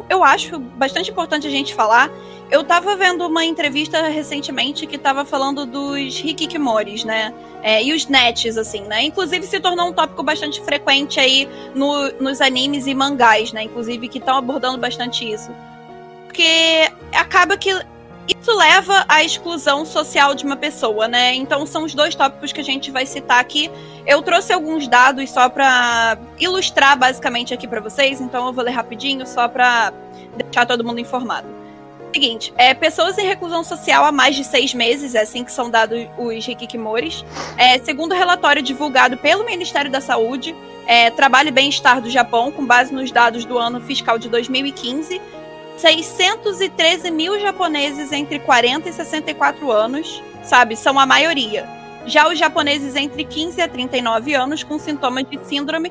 eu acho bastante importante a gente falar, eu tava vendo uma entrevista recentemente que tava falando dos hikikimoris, né? É, e os nets, assim, né? Inclusive se tornou um tópico bastante frequente aí no, nos animes e mangás, né? Inclusive que estão abordando bastante isso. Porque acaba que isso leva à exclusão social de uma pessoa, né? Então são os dois tópicos que a gente vai citar aqui. Eu trouxe alguns dados só para ilustrar basicamente aqui para vocês, então eu vou ler rapidinho só para deixar todo mundo informado seguinte, é, pessoas em reclusão social há mais de seis meses, é assim que são dados os Hikikimoris. É, segundo o relatório divulgado pelo Ministério da Saúde, é, Trabalho e Bem-Estar do Japão, com base nos dados do ano fiscal de 2015, 613 mil japoneses entre 40 e 64 anos, sabe, são a maioria. Já os japoneses entre 15 a 39 anos com sintomas de síndrome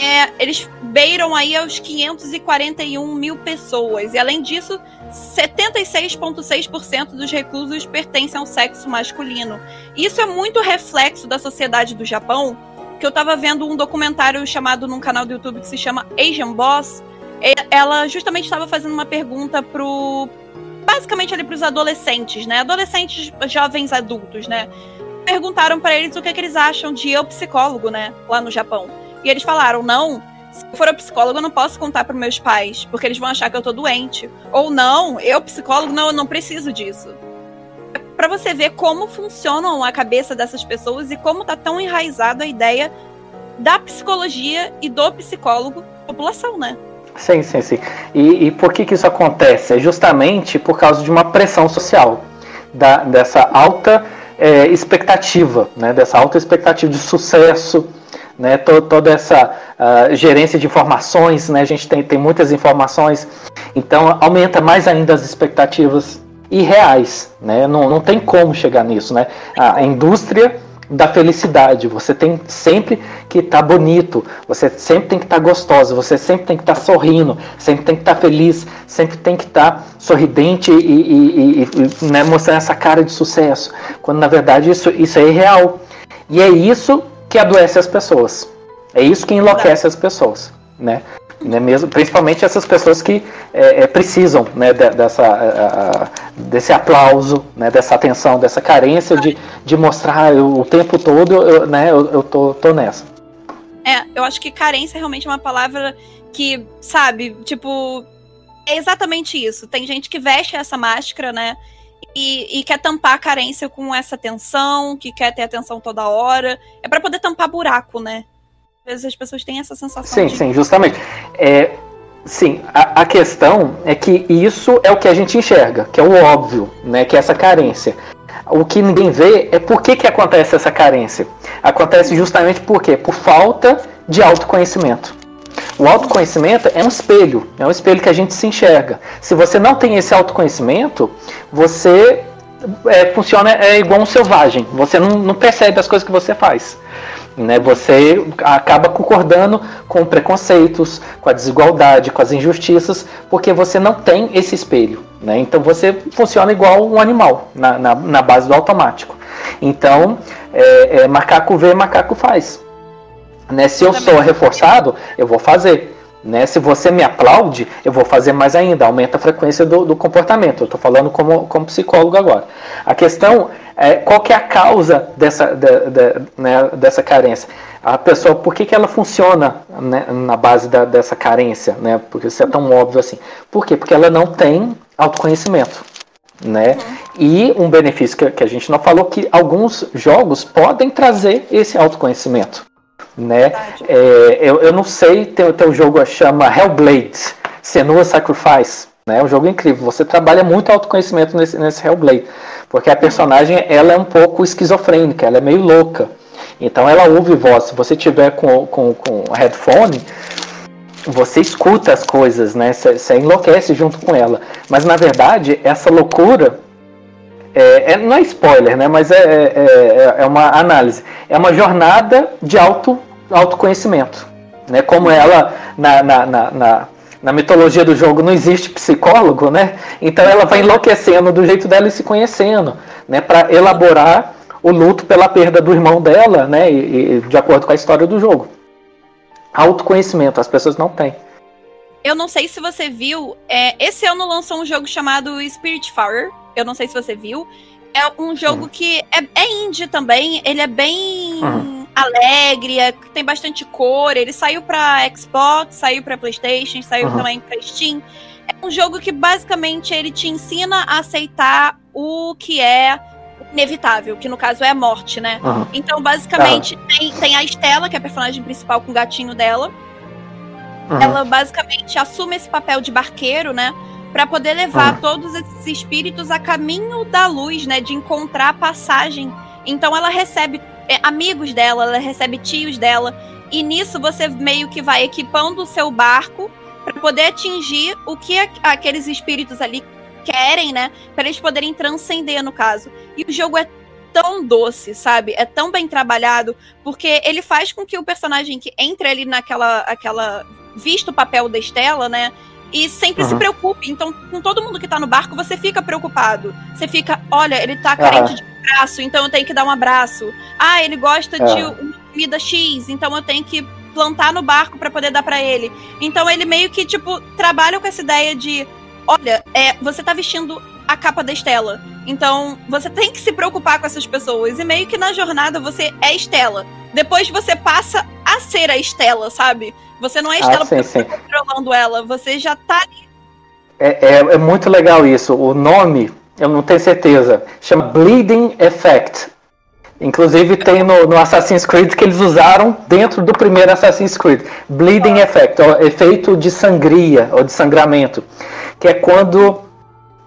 é, eles beiram aí aos 541 mil pessoas. E além disso, 76,6% dos reclusos pertencem ao sexo masculino. Isso é muito reflexo da sociedade do Japão, que eu tava vendo um documentário chamado num canal do YouTube que se chama Asian Boss. Ela justamente estava fazendo uma pergunta pro. Basicamente ali pros adolescentes, né? Adolescentes, jovens adultos, né? Perguntaram para eles o que, é que eles acham de eu psicólogo, né? Lá no Japão. E eles falaram: não, se eu for psicólogo, eu não posso contar para meus pais, porque eles vão achar que eu tô doente. Ou não, eu, psicólogo, não, eu não preciso disso. Para você ver como funcionam a cabeça dessas pessoas e como tá tão enraizada a ideia da psicologia e do psicólogo população, né? Sim, sim, sim. E, e por que, que isso acontece? É justamente por causa de uma pressão social, da, dessa alta é, expectativa, né? dessa alta expectativa de sucesso, né, to, toda essa uh, gerência de informações, né, a gente tem, tem muitas informações, então aumenta mais ainda as expectativas irreais, né, não, não tem como chegar nisso, né, a indústria da felicidade, você tem sempre que estar tá bonito, você sempre tem que estar tá gostosa, você sempre tem que estar tá sorrindo, sempre tem que estar tá feliz, sempre tem que estar tá sorridente e, e, e, e né, mostrando essa cara de sucesso, quando na verdade isso, isso é irreal. E é isso que adoece as pessoas. É isso que enlouquece as pessoas, né? Né mesmo, principalmente essas pessoas que é, é, precisam né, dessa, a, a, desse aplauso, né, dessa atenção, dessa carência de, de mostrar eu, o tempo todo, eu, né, eu, eu tô, tô nessa. É, eu acho que carência é realmente uma palavra que, sabe, tipo, é exatamente isso. Tem gente que veste essa máscara, né? e, e, quer tampar a carência com essa atenção, que quer ter atenção toda hora. É para poder tampar buraco, né? Às vezes as pessoas têm essa sensação. Sim, de... sim, justamente. É, sim, a, a, questão é que isso é o que a gente enxerga, que é o óbvio, né? Que é essa carência. O que ninguém vê é por que, que acontece essa carência. Acontece justamente por quê? Por falta de autoconhecimento. O autoconhecimento é um espelho, é um espelho que a gente se enxerga. Se você não tem esse autoconhecimento, você é, funciona é igual um selvagem. Você não, não percebe as coisas que você faz. Né? Você acaba concordando com preconceitos, com a desigualdade, com as injustiças, porque você não tem esse espelho. Né? Então você funciona igual um animal, na, na, na base do automático. Então, é, é, macaco vê, macaco faz. Né? Se eu sou reforçado, eu vou fazer. Né? Se você me aplaude, eu vou fazer mais ainda, aumenta a frequência do, do comportamento. Eu estou falando como, como psicólogo agora. A questão é qual que é a causa dessa, de, de, né, dessa carência. A pessoa, por que, que ela funciona né, na base da, dessa carência? Né? Porque isso é tão óbvio assim. Por quê? Porque ela não tem autoconhecimento. Né? Uhum. E um benefício que, que a gente não falou que alguns jogos podem trazer esse autoconhecimento né? É, eu, eu não sei, tem, tem um jogo que chama Hellblade, Senua Sacrifice, né? É um jogo incrível. Você trabalha muito autoconhecimento nesse, nesse Hellblade, porque a personagem ela é um pouco esquizofrênica, ela é meio louca. Então ela ouve voz. Se você tiver com, com, com headphone, você escuta as coisas, né? Você enlouquece junto com ela. Mas na verdade, essa loucura é, é, não é spoiler, né? Mas é, é, é, é uma análise. É uma jornada de auto, autoconhecimento. Né? Como ela, na, na, na, na, na mitologia do jogo, não existe psicólogo, né? Então ela vai enlouquecendo do jeito dela e se conhecendo, né? Para elaborar o luto pela perda do irmão dela, né? E, e, de acordo com a história do jogo. Autoconhecimento, as pessoas não têm. Eu não sei se você viu, é, esse ano lançou um jogo chamado Spiritfarer, eu não sei se você viu. É um jogo que é, é indie também, ele é bem uhum. alegre, é, tem bastante cor. Ele saiu pra Xbox, saiu pra PlayStation, saiu uhum. também pra Steam. É um jogo que basicamente ele te ensina a aceitar o que é inevitável, que no caso é a morte, né? Uhum. Então, basicamente, tem, tem a Estela, que é a personagem principal com o gatinho dela. Ela basicamente assume esse papel de barqueiro, né? para poder levar ah. todos esses espíritos a caminho da luz, né, de encontrar a passagem. Então ela recebe é, amigos dela, ela recebe tios dela, e nisso você meio que vai equipando o seu barco para poder atingir o que aqueles espíritos ali querem, né, para eles poderem transcender no caso. E o jogo é tão doce, sabe? É tão bem trabalhado, porque ele faz com que o personagem que entre ali naquela aquela visto o papel da Estela, né? E sempre uhum. se preocupe. Então, com todo mundo que tá no barco, você fica preocupado. Você fica, olha, ele tá carente uhum. de abraço, então eu tenho que dar um abraço. Ah, ele gosta uhum. de uma comida X, então eu tenho que plantar no barco para poder dar para ele. Então ele meio que, tipo, trabalha com essa ideia de olha, é, você tá vestindo a capa da Estela. Então, você tem que se preocupar com essas pessoas. E meio que na jornada você é Estela. Depois você passa a ser a Estela, sabe? Você não é Estela ah, sim, porque sim. você tá controlando ela. Você já tá ali. É, é, é muito legal isso. O nome, eu não tenho certeza, chama Bleeding Effect. Inclusive tem no, no, Assassin's Creed que eles usaram dentro do primeiro Assassin's Creed. Bleeding Effect, ó, efeito de sangria ou de sangramento que é quando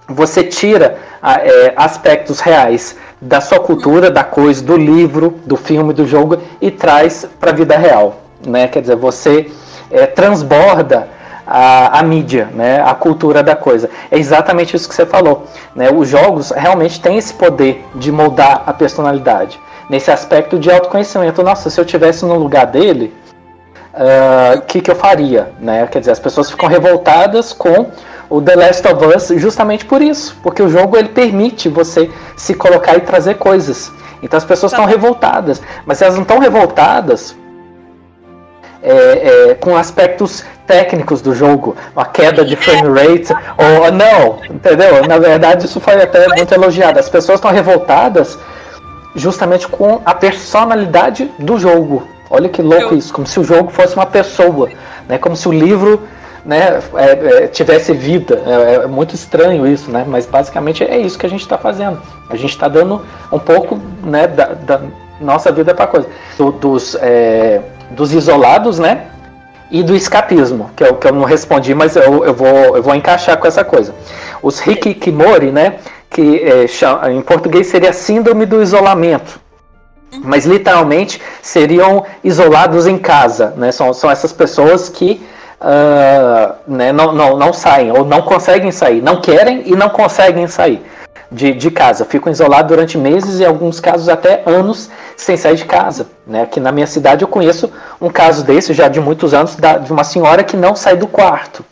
você tira é, aspectos reais da sua cultura, da coisa, do livro, do filme, do jogo e traz para a vida real, né? Quer dizer, você é, transborda a, a, mídia, né? A cultura da coisa. É exatamente isso que você falou, né? Os jogos realmente têm esse poder de moldar a personalidade nesse aspecto de autoconhecimento. Nossa, se eu tivesse no lugar dele, o uh, que, que eu faria, né? Quer dizer, as pessoas ficam revoltadas com o The Last of Us justamente por isso, porque o jogo ele permite você se colocar e trazer coisas. Então as pessoas estão tá. revoltadas, mas elas não estão revoltadas é, é, com aspectos técnicos do jogo, a queda de frame rate, ou não, entendeu? Na verdade isso foi até muito elogiado. As pessoas estão revoltadas justamente com a personalidade do jogo. Olha que louco isso, como se o jogo fosse uma pessoa, né? Como se o livro né, é, é, tivesse vida. É, é, muito estranho isso, né? Mas basicamente é isso que a gente está fazendo. A gente está dando um pouco né, da, da nossa vida para coisa. Do, dos, é, dos isolados, né? E do escapismo, que eu, que eu não respondi, mas eu, eu, vou, eu vou encaixar com essa coisa. Os hikikimori, né? Que é, em português seria síndrome do isolamento mas literalmente seriam isolados em casa, né? São, são essas pessoas que uh, né, não, não, não saem, ou não conseguem sair, não querem e não conseguem sair de, de casa. Ficam isolados durante meses e, em alguns casos, até anos sem sair de casa. Né? Aqui na minha cidade eu conheço um caso desse, já de muitos anos, da, de uma senhora que não sai do quarto.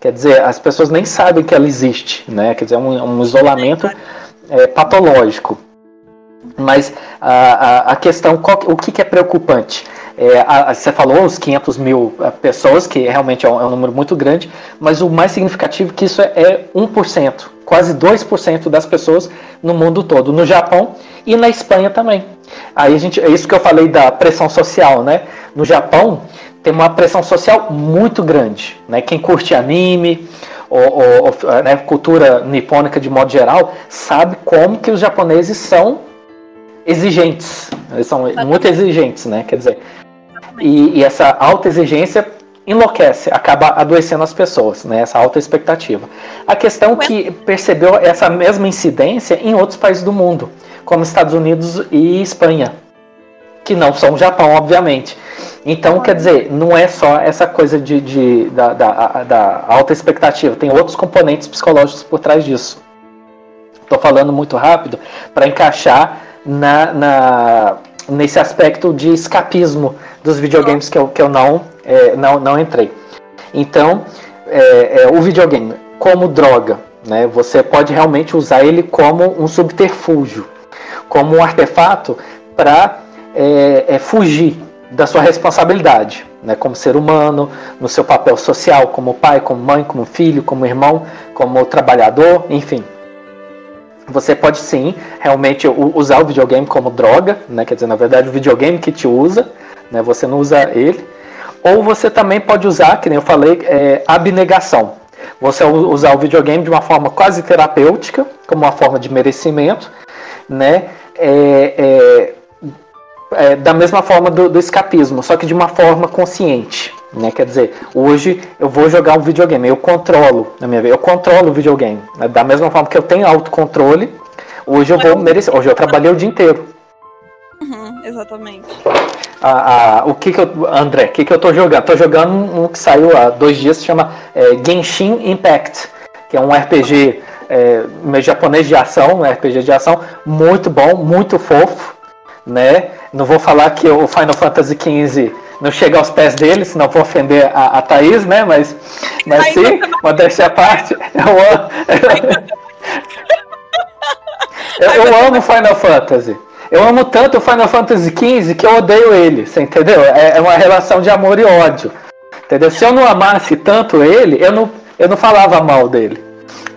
Quer dizer, as pessoas nem sabem que ela existe, né? Quer dizer, é um, um isolamento é, patológico. Mas a, a, a questão, qual, o que, que é preocupante? É, a, você falou os 500 mil é, pessoas, que realmente é um, é um, número muito grande, mas o mais significativo é que isso é, é 1%, quase 2% das pessoas no mundo todo, no Japão e na Espanha também. Aí a gente, é isso que eu falei da pressão social, né? No Japão tem uma pressão social muito grande, né? Quem curte anime, ou, ou né, cultura nipônica de modo geral, sabe como que os japoneses são exigentes. Eles são muito exigentes, né? Quer dizer, e, e, essa alta exigência enlouquece, acaba adoecendo as pessoas, né? Essa alta expectativa. A questão é que percebeu essa mesma incidência em outros países do mundo, como Estados Unidos e Espanha, que não são o Japão, obviamente. Então, quer dizer, não é só essa coisa de, de da, da, da, alta expectativa, tem outros componentes psicológicos por trás disso. Estou falando muito rápido para encaixar na, na, nesse aspecto de escapismo dos videogames que eu, que eu não, é, não, não entrei. Então, é, é, o videogame como droga, né, você pode realmente usar ele como um subterfúgio, como um artefato para é, é, fugir da sua responsabilidade, né, como ser humano, no seu papel social, como pai, como mãe, como filho, como irmão, como trabalhador, enfim você pode sim realmente usar o videogame como droga, né? Quer dizer, na verdade, o videogame que te usa, né? Você não usa ele. Ou você também pode usar, que nem eu falei, é, abnegação. Você usar o videogame de uma forma quase terapêutica, como uma forma de merecimento, né? É, é, é, da mesma forma do, do, escapismo, só que de uma forma consciente. Né? Quer dizer, hoje eu vou jogar um videogame, eu controlo, na minha vida, eu controlo o videogame. Né? Da mesma forma que eu tenho autocontrole, hoje eu vou merecer. Hoje eu trabalhei o dia inteiro. Uhum, exatamente. Ah, ah, o que, que eu. André, o que, que eu tô jogando? Tô jogando um que saiu há dois dias, se chama é, Genshin Impact. que é um RPG é, japonês de ação, um RPG de ação, muito bom, muito fofo, né? Não vou falar que o Final Fantasy XV não chega aos pés dele, senão vou ofender a, a Thaís, né? Mas, mas Ai, sim, modéstia à parte, eu amo. eu, eu amo Final Fantasy. Eu amo tanto o Final Fantasy XV que eu odeio ele, você entendeu? É, é uma relação de amor e ódio. Entendeu? Se eu não amasse tanto ele, eu não, eu não falava mal dele.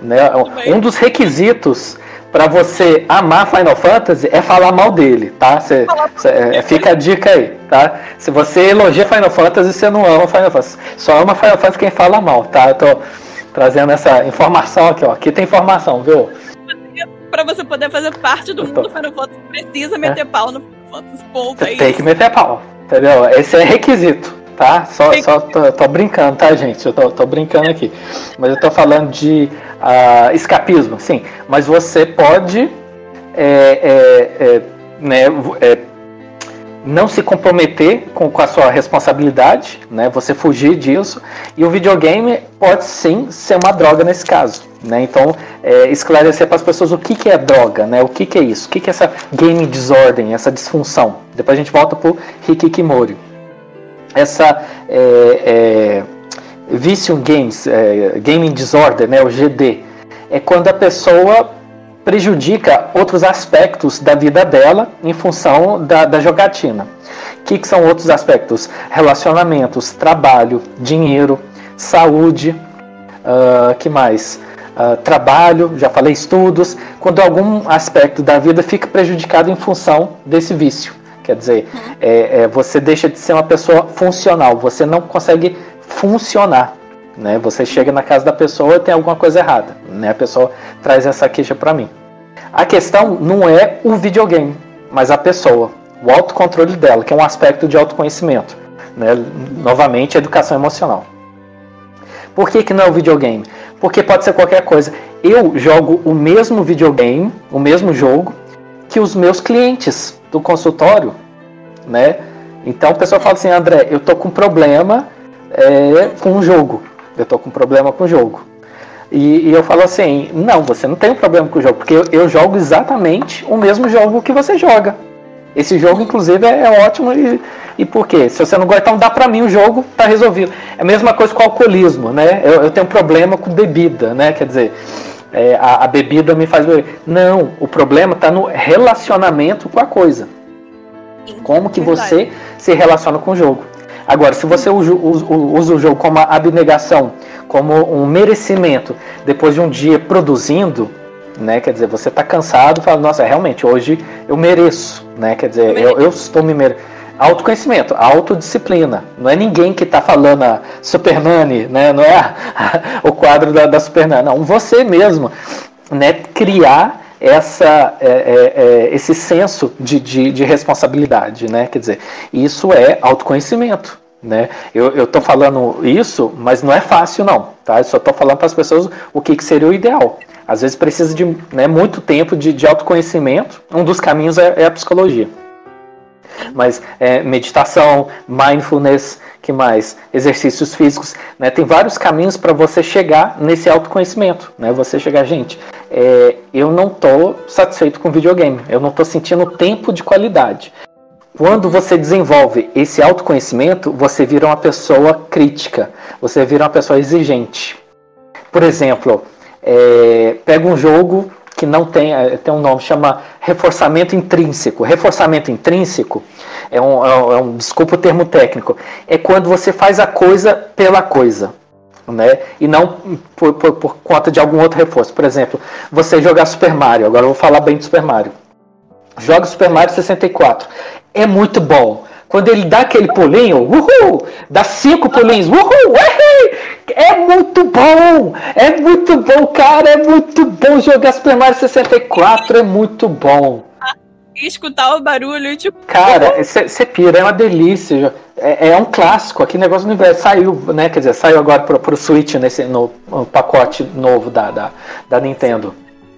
Né? Um dos requisitos para você amar Final Fantasy é falar mal dele, tá? Cê, cê, é, fica a dica aí, tá? Se você elogia Final Fantasy, você não ama Final Fantasy. Só ama Final Fantasy quem fala mal, tá? Eu tô trazendo essa informação aqui, ó. Aqui tem informação, viu? Para você poder fazer parte do mundo do Final Fantasy, precisa meter é. pau no Final Fantasy. Ponto, é tem que meter pau, entendeu? Esse é requisito tá? Só, só tô, tô, brincando, tá, gente? Eu tô, tô, brincando aqui. Mas eu tô falando de uh, escapismo, sim. Mas você pode é, é, é, né, é, não se comprometer com, com, a sua responsabilidade, né? Você fugir disso. E o videogame pode sim ser uma droga nesse caso. Né? Então, é, esclarecer para as pessoas o que, que é droga, né? o que, que é isso, o que, que é essa game desordem, essa disfunção. Depois a gente volta para o Hikikimori essa é, é, Vicium Games, é, Gaming Disorder, né, o GD, é quando a pessoa prejudica outros aspectos da vida dela em função da, da jogatina. O que, que, são outros aspectos? Relacionamentos, trabalho, dinheiro, saúde, uh, que mais? Uh, trabalho, já falei estudos, quando algum aspecto da vida fica prejudicado em função desse vício. Quer dizer, é, é, você deixa de ser uma pessoa funcional, você não consegue funcionar. Né? Você chega na casa da pessoa e tem alguma coisa errada. Né? A pessoa traz essa queixa para mim. A questão não é o videogame, mas a pessoa, o autocontrole dela, que é um aspecto de autoconhecimento. Né? Novamente, educação emocional. Por que, que não é o videogame? Porque pode ser qualquer coisa. Eu jogo o mesmo videogame, o mesmo jogo, que os meus clientes do consultório, né? Então o pessoal fala assim, André, eu tô com problema é, com o jogo. Eu tô com problema com o jogo. E, e, eu falo assim, não, você não tem um problema com o jogo, porque eu, eu jogo exatamente o mesmo jogo que você joga. Esse jogo, inclusive, é, é ótimo e, e por quê? Se você não gosta, então dá pra mim o jogo, tá resolvido. É a mesma coisa com o alcoolismo, né? Eu, eu tenho um problema com bebida, né? Quer dizer, é, a, a, bebida me faz beber. Não, o problema está no relacionamento com a coisa. Como que você se relaciona com o jogo. Agora, se você usa, usa o jogo como uma abnegação, como um merecimento, depois de um dia produzindo, né? Quer dizer, você está cansado, fala, nossa, realmente, hoje eu mereço, né? Quer dizer, eu, eu estou me merecendo autoconhecimento, autodisciplina. Não é ninguém que está falando a Supernani, né? não é a, a, o quadro da, da Supernani, não. Você mesmo né? criar essa, é, é, é, esse senso de, de, de, responsabilidade. Né? Quer dizer, isso é autoconhecimento. Né? Eu estou falando isso, mas não é fácil não. Tá? Eu só estou falando para as pessoas o que, que seria o ideal. Às vezes precisa de né, muito tempo de, de autoconhecimento. Um dos caminhos é, é a psicologia. Mas é, meditação, mindfulness, que mais? Exercícios físicos, né? Tem vários caminhos para você chegar nesse autoconhecimento, né? Você chegar, gente, é, eu não estou satisfeito com videogame, eu não estou sentindo tempo de qualidade. Quando você desenvolve esse autoconhecimento, você vira uma pessoa crítica, você vira uma pessoa exigente. Por exemplo, é, pega um jogo que não tem, é, tem um nome, chama reforçamento intrínseco. Reforçamento intrínseco é um, é um, é um desculpa o termo técnico, é quando você faz a coisa pela coisa. Né? E não por, por, por, conta de algum outro reforço. Por exemplo, você jogar Super Mario, agora eu vou falar bem de Super Mario. Joga Super Mario 64. É muito bom. Quando ele dá aquele pulinho, uhul, dá cinco pulinhos, uhul, uhul, é muito bom, é muito bom, cara, é muito bom jogar Super Mario 64, é muito bom. E escutar o barulho, tipo. Cara, você pira, é uma delícia. É, é, um clássico, aqui negócio do universo. Saiu, né? Quer dizer, saiu agora pro, pro Switch nesse, no, no pacote novo da, da, da Nintendo.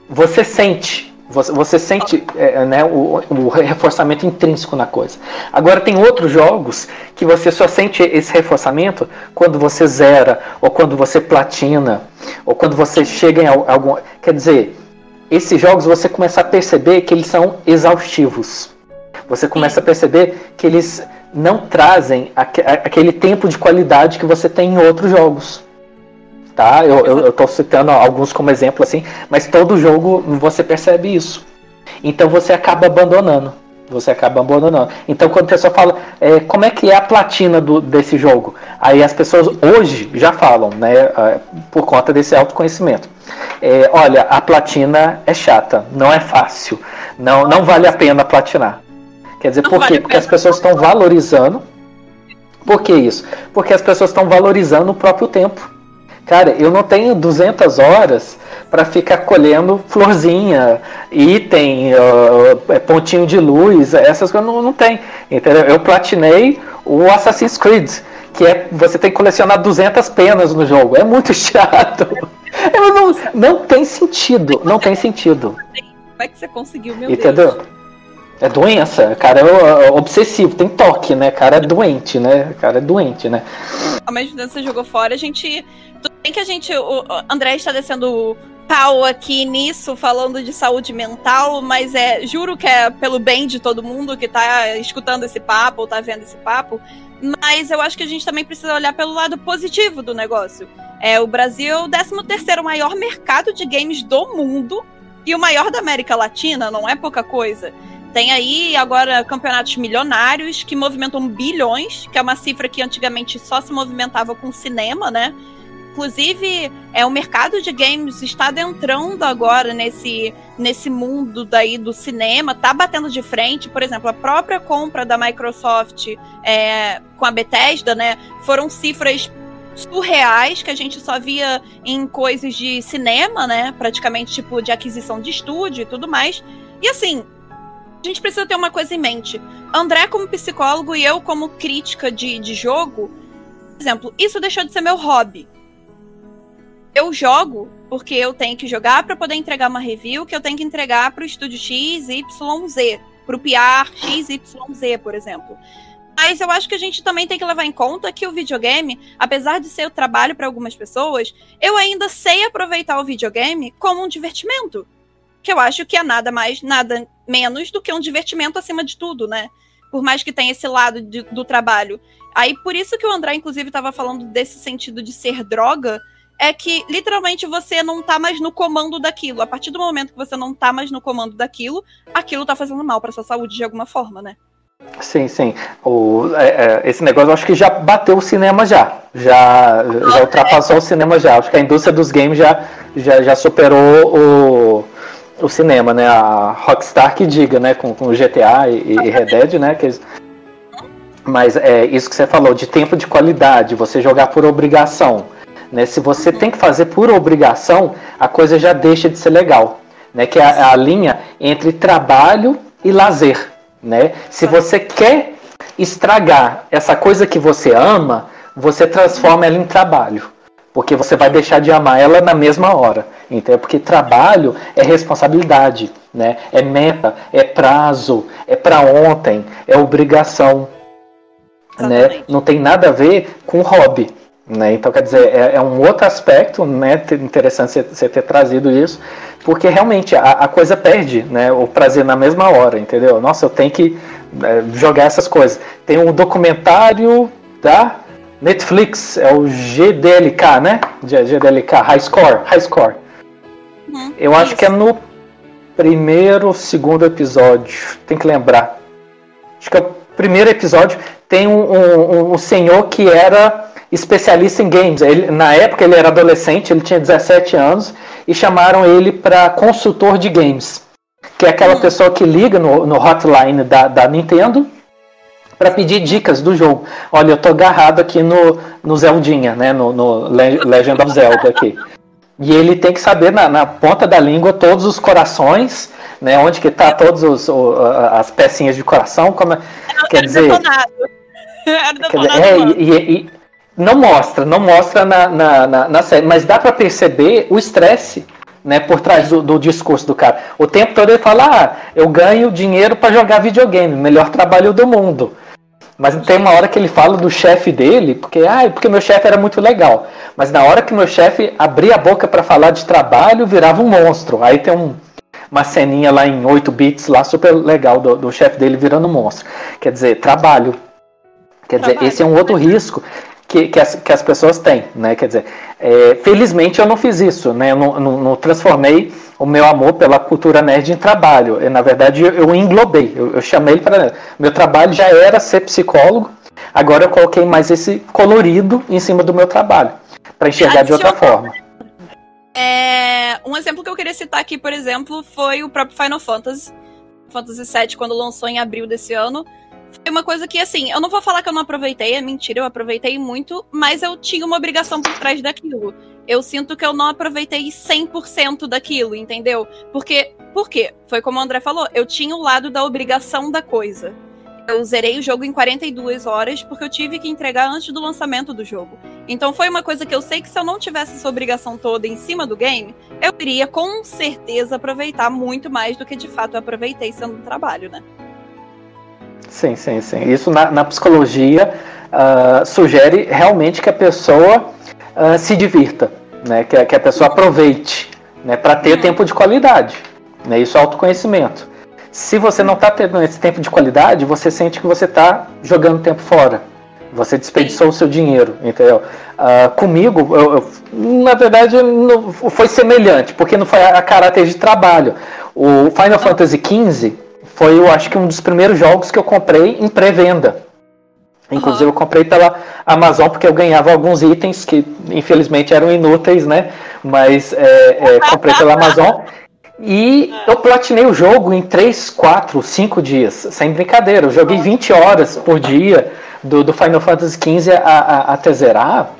Você sente Você, você sente é, né, o, o, reforçamento intrínseco na coisa. Agora tem outros jogos que você só sente esse reforçamento quando você zera, ou quando você platina, ou quando você chega em algum. Quer dizer, esses jogos você começa a perceber que eles são exaustivos. Você começa a perceber que eles não trazem aquele tempo de qualidade que você tem em outros jogos tá? Eu, eu, eu tô citando alguns como exemplo assim, mas todo jogo você percebe isso. Então você acaba abandonando. Você acaba abandonando. Então quando a pessoa fala é, como é que é a platina do, desse jogo, aí as pessoas hoje já falam, né? É, por conta desse autoconhecimento. É, olha, a platina é chata, não é fácil, não, não vale a pena platinar. Quer dizer, por quê? Porque as pessoas estão valorizando. Por que isso? Porque as pessoas estão valorizando o próprio tempo. Cara, eu não tenho 200 horas para ficar colhendo florzinha, item, uh, pontinho de luz, essas coisas não, não tem. Entendeu? Eu platinei o Assassin's Creed, que é você tem que colecionar 200 penas no jogo. É muito chato. não, não tem sentido, não tem sentido. Como é que você conseguiu, meu Entendeu? Deus? É doença, cara é, é obsessivo, tem toque, né? Cara é doente, né? Cara é doente, né? Ao mesmo tempo você jogou fora, a gente. Tudo bem que a gente. O André está descendo pau aqui nisso, falando de saúde mental, mas é. Juro que é pelo bem de todo mundo que tá escutando esse papo ou tá vendo esse papo. Mas eu acho que a gente também precisa olhar pelo lado positivo do negócio. É, o Brasil é o 13 terceiro maior mercado de games do mundo e o maior da América Latina, não é pouca coisa. Tem aí agora campeonatos milionários que movimentam bilhões, que é uma cifra que antigamente só se movimentava com cinema, né? Inclusive, é o mercado de games está adentrando agora nesse, nesse mundo daí do cinema, tá batendo de frente. Por exemplo, a própria compra da Microsoft é, com a Bethesda, né? Foram cifras surreais que a gente só via em coisas de cinema, né? Praticamente tipo de aquisição de estúdio e tudo mais. E assim, a gente precisa ter uma coisa em mente. André, como psicólogo, e eu, como crítica de, de jogo, por exemplo, isso deixou de ser meu hobby. Eu jogo porque eu tenho que jogar para poder entregar uma review que eu tenho que entregar para o estúdio X, Y, Z, para o PR X, Y, Z, por exemplo. Mas eu acho que a gente também tem que levar em conta que o videogame, apesar de ser o trabalho para algumas pessoas, eu ainda sei aproveitar o videogame como um divertimento que eu acho que é nada mais, nada menos do que um divertimento acima de tudo, né? Por mais que tenha esse lado de, do trabalho. Aí, por isso que o André, inclusive, estava falando desse sentido de ser droga, é que literalmente você não tá mais no comando daquilo. A partir do momento que você não tá mais no comando daquilo, aquilo tá fazendo mal para sua saúde de alguma forma, né? Sim, sim. O, é, é, esse negócio eu acho que já bateu o cinema já. Já, já ultrapassou o cinema já. Acho que a indústria dos games já, já, já superou o, o cinema, né? A Rockstar que diga, né? Com, com GTA e, e Red Dead, né? Que eles... Mas é isso que você falou, de tempo de qualidade, você jogar por obrigação. Né? Se você tem que fazer por obrigação, a coisa já deixa de ser legal. Né? Que é a, a linha entre trabalho e lazer. Né? Se você quer estragar essa coisa que você ama, você transforma ela em trabalho porque você vai deixar de amar ela na mesma hora. Então, porque trabalho é responsabilidade, né? É meta, é prazo, é para ontem, é obrigação, né? Não tem nada a ver com hobby, né? Então, quer dizer, é, é um outro aspecto, né? Interessante você, você ter trazido isso, porque realmente a, a, coisa perde, né? O prazer na mesma hora, entendeu? Nossa, eu tenho que é, jogar essas coisas. Tem um documentário, tá? Netflix é o GDLK, né? GDLK, High Score. High Score. Uhum, Eu acho que é no primeiro, segundo episódio. Tem que lembrar. Acho que é o primeiro episódio. Tem um, um, um senhor que era especialista em games. Ele, na época ele era adolescente, ele tinha 17 anos e chamaram ele para consultor de games, que é aquela uhum. pessoa que liga no, no hotline da, da Nintendo para pedir dicas do jogo. Olha, eu tô agarrado aqui no, no Zeldinha, né? No, no Legend of Zelda aqui. E ele tem que saber na, na, ponta da língua todos os corações, né? Onde que tá todas as pecinhas de coração, como é, quer dizer. Quer dizer é, e, e, não mostra, não mostra na, na, na, na série, mas dá para perceber o estresse né, por trás do, do, discurso do cara. O tempo todo ele fala: ah, eu ganho dinheiro para jogar videogame, melhor trabalho do mundo. Mas tem uma hora que ele fala do chefe dele, porque ah, porque meu chefe era muito legal. Mas na hora que meu chefe abria a boca para falar de trabalho, virava um monstro. Aí tem um, uma ceninha lá em 8 bits lá super legal do, do chefe dele virando um monstro. Quer dizer, trabalho. Quer trabalho. dizer, esse é um outro risco que, que, as, que as pessoas têm, né? Quer dizer, é, felizmente eu não fiz isso, né? Eu não, não, não, transformei o meu amor pela cultura nerd em trabalho. Eu, na verdade, eu, eu englobei, eu, eu chamei ele para. Meu trabalho já era ser psicólogo, agora eu coloquei mais esse colorido em cima do meu trabalho, para enxergar de outra forma. É, um exemplo que eu queria citar aqui, por exemplo, foi o próprio Final Fantasy. Fantasy VII, quando lançou em abril desse ano foi uma coisa que, assim, eu não vou falar que eu não aproveitei, é mentira, eu aproveitei muito, mas eu tinha uma obrigação por trás daquilo. Eu sinto que eu não aproveitei 100% daquilo, entendeu? Porque, por quê? Foi como o André falou, eu tinha o lado da obrigação da coisa. Eu zerei o jogo em 42 horas porque eu tive que entregar antes do lançamento do jogo. Então foi uma coisa que eu sei que se eu não tivesse essa obrigação toda em cima do game, eu iria com certeza aproveitar muito mais do que de fato eu aproveitei sendo um trabalho, né? Sim, sim, sim. Isso na, na psicologia uh, sugere realmente que a pessoa uh, se divirta, né? que, que a pessoa aproveite né? para ter tempo de qualidade. Né? Isso é autoconhecimento. Se você não está tendo esse tempo de qualidade, você sente que você está jogando tempo fora. Você desperdiçou o seu dinheiro, entendeu? Uh, comigo, eu, eu, na verdade, não, foi semelhante, porque não foi a, a caráter de trabalho. O Final Fantasy XV, foi, eu acho que um dos primeiros jogos que eu comprei em pré-venda. Inclusive, uhum. eu comprei pela Amazon porque eu ganhava alguns itens que, infelizmente, eram inúteis, né? Mas é, é, comprei pela Amazon. E eu platinei o jogo em 3, 4, 5 dias, sem brincadeira. Eu joguei 20 horas por dia do, do Final Fantasy XV a, a, até zerar.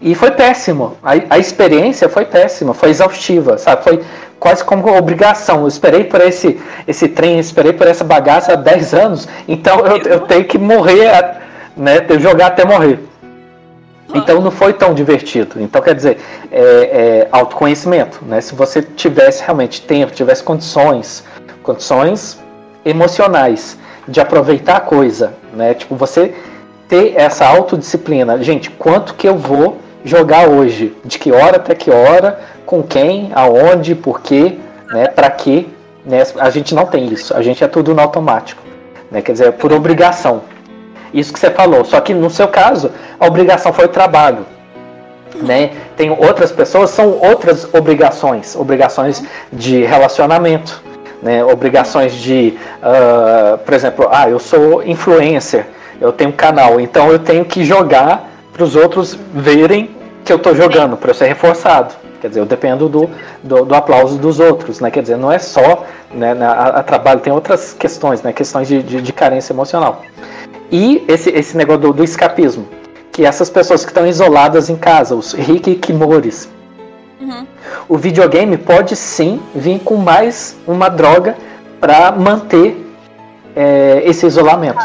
E foi péssimo. A, a experiência foi péssima, foi exaustiva, sabe? Foi, quase como obrigação. Eu esperei por esse, esse trem, esperei por essa bagaça há 10 anos, então eu, eu tenho que morrer, né, jogar até morrer. Então não foi tão divertido. Então quer dizer, é, é autoconhecimento. Né? Se você tivesse realmente tempo, tivesse condições, condições emocionais de aproveitar a coisa, né? Tipo, você ter essa autodisciplina. Gente, quanto que eu vou jogar hoje? De que hora até que hora? com quem, aonde, por quê, né, para quê. Né? A gente não tem isso, a gente é tudo no automático. Né? Quer dizer, por obrigação. Isso que você falou. Só que no seu caso, a obrigação foi o trabalho. Né? Tem outras pessoas, são outras obrigações, obrigações de relacionamento, né? obrigações de, uh, por exemplo, ah, eu sou influencer, eu tenho canal, então eu tenho que jogar para os outros verem que eu estou jogando, para eu ser reforçado. Quer dizer, eu dependo do, do, do, aplauso dos outros, né? Quer dizer, não é só né, a, a trabalho, tem outras questões, né? Questões de, de, de carência emocional. E esse, esse negócio do, do, escapismo, que essas pessoas que estão isoladas em casa, os Kimores, uhum. o videogame pode sim vir com mais uma droga para manter é, esse isolamento.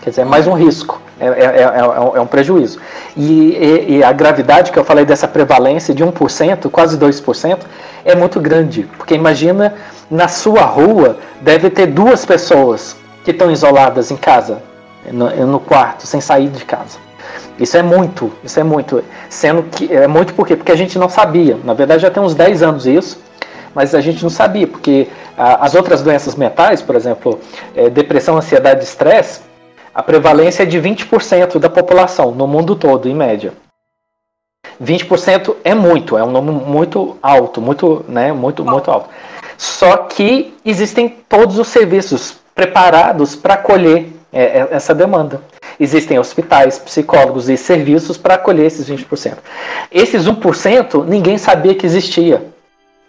Quer dizer, é mais um risco. É, é, é, é, um prejuízo. E, e, e, a gravidade que eu falei dessa prevalência de 1%, quase 2%, é muito grande. Porque imagina, na sua rua deve ter duas pessoas que estão isoladas em casa, no, no quarto, sem sair de casa. Isso é muito, isso é muito. Sendo que é muito por quê? Porque a gente não sabia. Na verdade já tem uns 10 anos isso, mas a gente não sabia, porque as outras doenças mentais, por exemplo, é, depressão, ansiedade e estresse, a prevalência é de 20% da população no mundo todo, em média. 20% é muito, é um número muito alto, muito, né, muito, muito alto. Só que existem todos os serviços preparados para acolher é, é, essa demanda. Existem hospitais, psicólogos e serviços para acolher esses 20%. Esses 1% ninguém sabia que existia,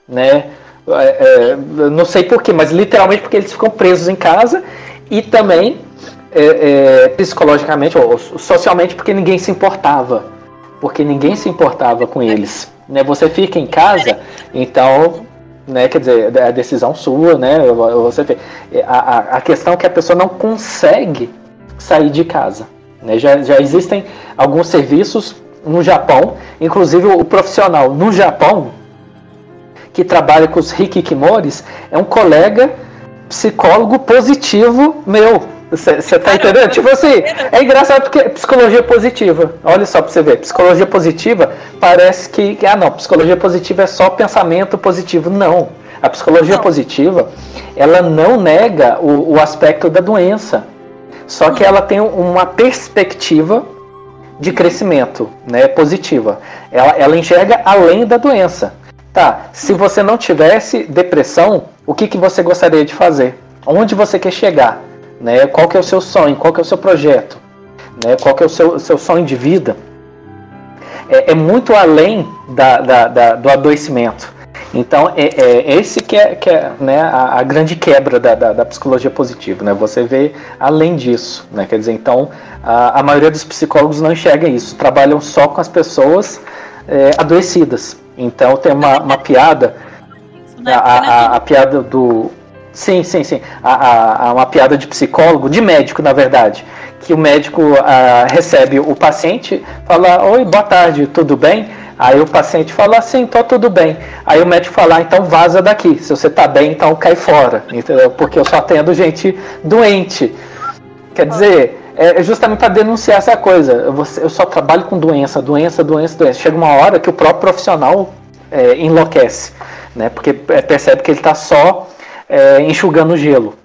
né? É, é, não sei porquê, mas literalmente porque eles ficam presos em casa e também é, é, psicologicamente ou socialmente porque ninguém se importava. Porque ninguém se importava com eles. Né? Você fica em casa, então, né, quer dizer, é a decisão sua, né? Você a, a questão é que a pessoa não consegue sair de casa. Né? Já, já existem alguns serviços no Japão, inclusive o profissional no Japão, que trabalha com os hikikimoris é um colega psicólogo positivo meu. Você tá entendendo? Tipo assim, é engraçado porque psicologia positiva. Olha só pra você ver. Psicologia positiva parece que. Ah, não, psicologia positiva é só pensamento positivo. Não. A psicologia não. positiva, ela não nega o, o aspecto da doença. Só que ela tem uma perspectiva de crescimento né, positiva. Ela, ela enxerga além da doença. Tá, se você não tivesse depressão, o que, que você gostaria de fazer? Onde você quer chegar? Né? Qual que é o seu sonho? Qual que é o seu projeto? Né? Qual que é o seu, seu sonho de vida? É, é muito além da, da, da, do adoecimento. Então, é, é, esse que é, que é né, a, a, grande quebra da, da, da, psicologia positiva. Né? Você vê além disso. Né? Quer dizer, então, a, a maioria dos psicólogos não enxerga isso, trabalham só com as pessoas é, adoecidas. Então, tem uma, uma piada, a, a, a, piada do. Sim, sim, sim. A, uma piada de psicólogo, de médico, na verdade. Que o médico recebe o paciente, fala: Oi, boa tarde, tudo bem? Aí o paciente fala assim, tô tudo bem. Aí o médico fala, ah, então vaza daqui. Se você tá bem, então cai fora. Entendeu? Porque eu só atendo gente doente. Quer dizer, é justamente para denunciar essa coisa. Eu só trabalho com doença, doença, doença, doença. Chega uma hora que o próprio profissional é, enlouquece, né? Porque percebe que ele está só é, enxugando gelo.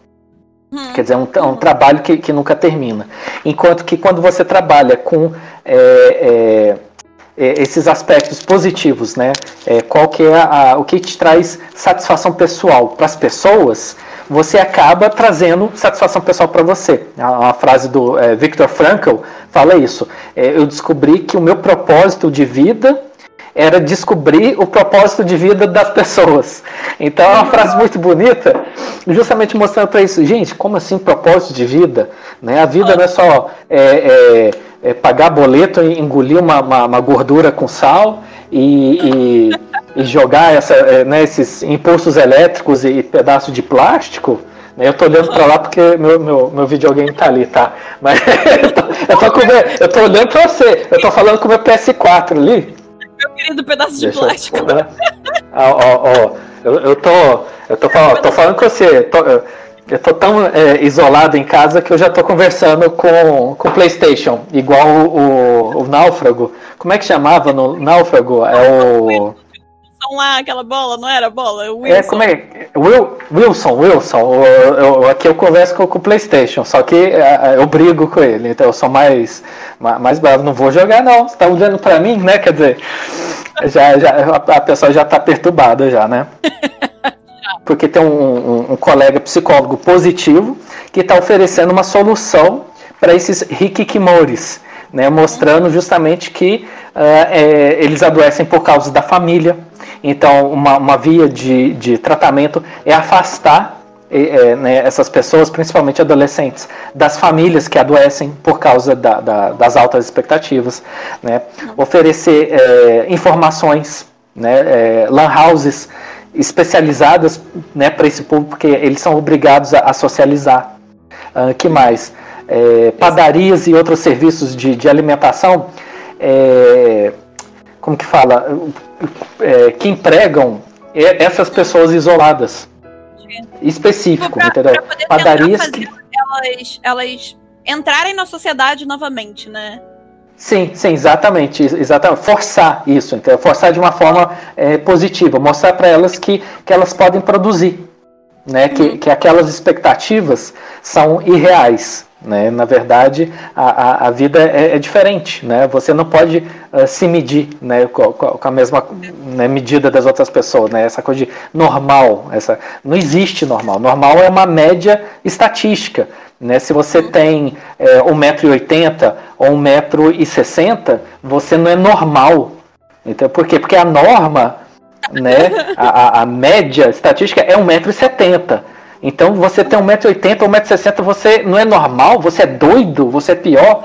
Hum. Quer dizer, é um, é um trabalho que, que nunca termina. Enquanto que quando você trabalha com é, é é, esses aspectos positivos, né? É, qual que é a, o que te traz satisfação pessoal para as pessoas, você acaba trazendo satisfação pessoal para você. A, a, frase do é, Viktor Frankl fala isso. Eu descobri que o meu propósito de vida era descobrir o propósito de vida das pessoas. Então é uma frase muito bonita, justamente mostrando para isso. Gente, como assim propósito de vida? Né? A vida não é só é, é, é pagar boleto e engolir uma, uma, uma gordura com sal e, e, e jogar essa, é, né, esses impulsos elétricos e pedaços de plástico. Né? Eu tô olhando para lá porque meu, meu, meu videogame tá ali, tá? Mas eu tô, eu tô, com, eu tô olhando para você, eu tô falando com o meu PS4 ali meu querido pedaço de plástico. Eu, ó, ó, eu, eu tô. Eu tô, falando, tô falando com você. Tô, eu tô tão é, isolado em casa que eu já tô conversando com o PlayStation, igual o, o, o Náufrago. Como é que chamava no Náufrago? É o lá, aquela bola, não era bola? Wilson. É, como é? Will, Wilson, Wilson. Eu, eu, aqui eu converso com, com o PlayStation, só que é, é, eu brigo com ele, então eu sou mais, mais bravo. Não vou jogar, não. Você tá olhando pra mim, né? Quer dizer, já, já, a pessoa já tá perturbada, já, né? Porque tem um, um, um colega psicólogo positivo que está oferecendo uma solução para esses hikikimoris, né, mostrando justamente que uh, é, eles adoecem por causa da família, então, uma, uma via de, de tratamento é afastar é, né, essas pessoas, principalmente adolescentes, das famílias que adoecem por causa da, da, das altas expectativas, né? oferecer é, informações, né, é, lan houses especializadas né, para esse público, porque eles são obrigados a, a socializar. Uh, que mais? É, padarias e outros serviços de, de alimentação, é, como que fala? é, que empregam essas pessoas isoladas. Específico, pra, entendeu? Pra Padarias que... elas, elas entrarem na sociedade novamente, né? Sim, sim, exatamente, exatamente. Forçar isso, entendeu? Forçar de uma forma é, positiva, mostrar para elas que, que elas podem produzir, né? Uhum. Que, que aquelas expectativas são irreais. Né? Na verdade, a, a, a vida é, é, diferente. Né? Você não pode uh, se medir né, com, com a mesma né, medida das outras pessoas. Né? Essa coisa de normal. Essa, não existe normal. Normal é uma média estatística. Né? Se você tem é, 1,80m ou 1,60m, você não é normal. Então, por quê? Porque a norma, né, a, a, a média estatística é 1,70m. Então você tem 1,80m, 1,60m, você não é normal? Você é doido? Você é pior?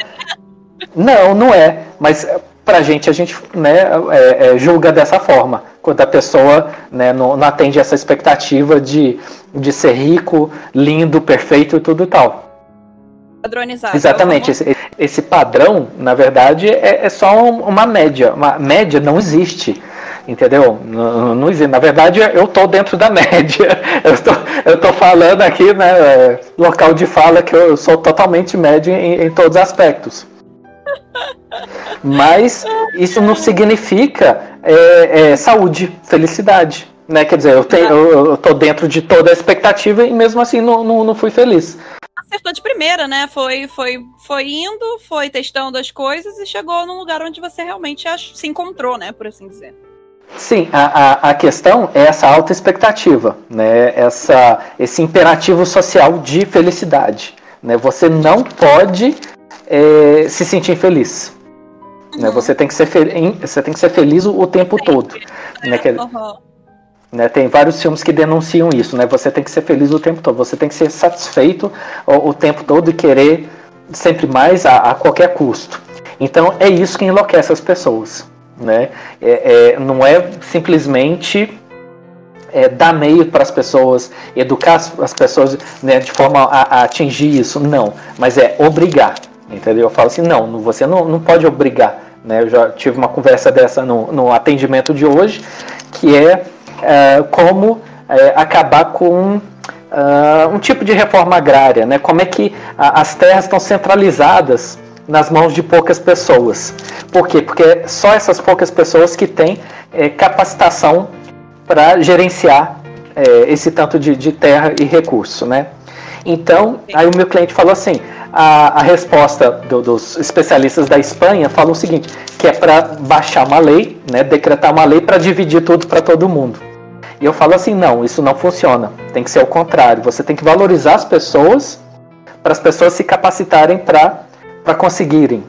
Não, não é. Mas pra gente, a gente né, é, é, julga dessa forma. Quando a pessoa né, não, não, atende essa expectativa de, de ser rico, lindo, perfeito e tudo tal. Padronizado. Exatamente. Esse, esse padrão, na verdade, é, é só uma média. Uma média não existe. Entendeu? Não, não existe. Na verdade, eu tô dentro da média. Eu tô falando aqui, né? Local de fala que eu sou totalmente médio em, em todos os aspectos. Mas isso não significa é, é, saúde, felicidade. Né? Quer dizer, eu, tenho, eu, eu tô dentro de toda a expectativa e mesmo assim não, não, não fui feliz acertou de primeira, né? Foi, foi, foi indo, foi testando as coisas e chegou num lugar onde você realmente se encontrou, né? Por assim dizer. Sim, a, a, a questão é essa alta expectativa, né? Essa, esse imperativo social de felicidade. Né? Você não pode é, se sentir infeliz. Uhum. Né? Você, tem que ser você tem que ser feliz o, o tempo todo. Né? Que, uhum. né? Tem vários filmes que denunciam isso. Né? Você tem que ser feliz o tempo todo. Você tem que ser satisfeito o, o tempo todo e querer sempre mais a, a qualquer custo. Então é isso que enlouquece as pessoas. Né? É, é, não é simplesmente é, dar meio para as pessoas, educar as pessoas né, de forma a, a, atingir isso, não, mas é obrigar, entendeu? Eu falo assim, não, você não, não pode obrigar. Né? Eu já tive uma conversa dessa no, no atendimento de hoje, que é, é como é, acabar com Uh, um tipo de reforma agrária, né? Como é que a, as terras estão centralizadas nas mãos de poucas pessoas. Por quê? Porque só essas poucas pessoas que têm é, capacitação para gerenciar é, esse tanto de, de, terra e recurso, né? Então, aí o meu cliente falou assim, a, a resposta do, dos especialistas da Espanha falou o seguinte, que é para baixar uma lei, né, decretar uma lei para dividir tudo para todo mundo. E eu falo assim, não, isso não funciona. Tem que ser o contrário. Você tem que valorizar as pessoas para as pessoas se capacitarem para para conseguirem.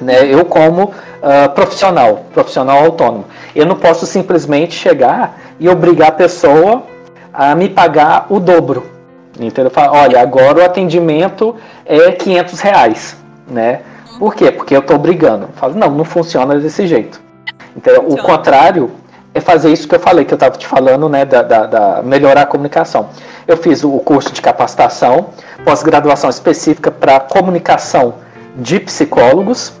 Né? Eu como uh, profissional, profissional autônomo, eu não posso simplesmente chegar e obrigar a pessoa a me pagar o dobro. Então eu falo, olha, agora o atendimento é 500 reais, né? Por quê? Porque eu estou obrigando. Eu falo, não, não funciona desse jeito. Então, o contrário é fazer isso que eu falei, que eu estava te falando, né, da, da, da, melhorar a comunicação. Eu fiz o curso de capacitação, pós-graduação específica para comunicação de psicólogos,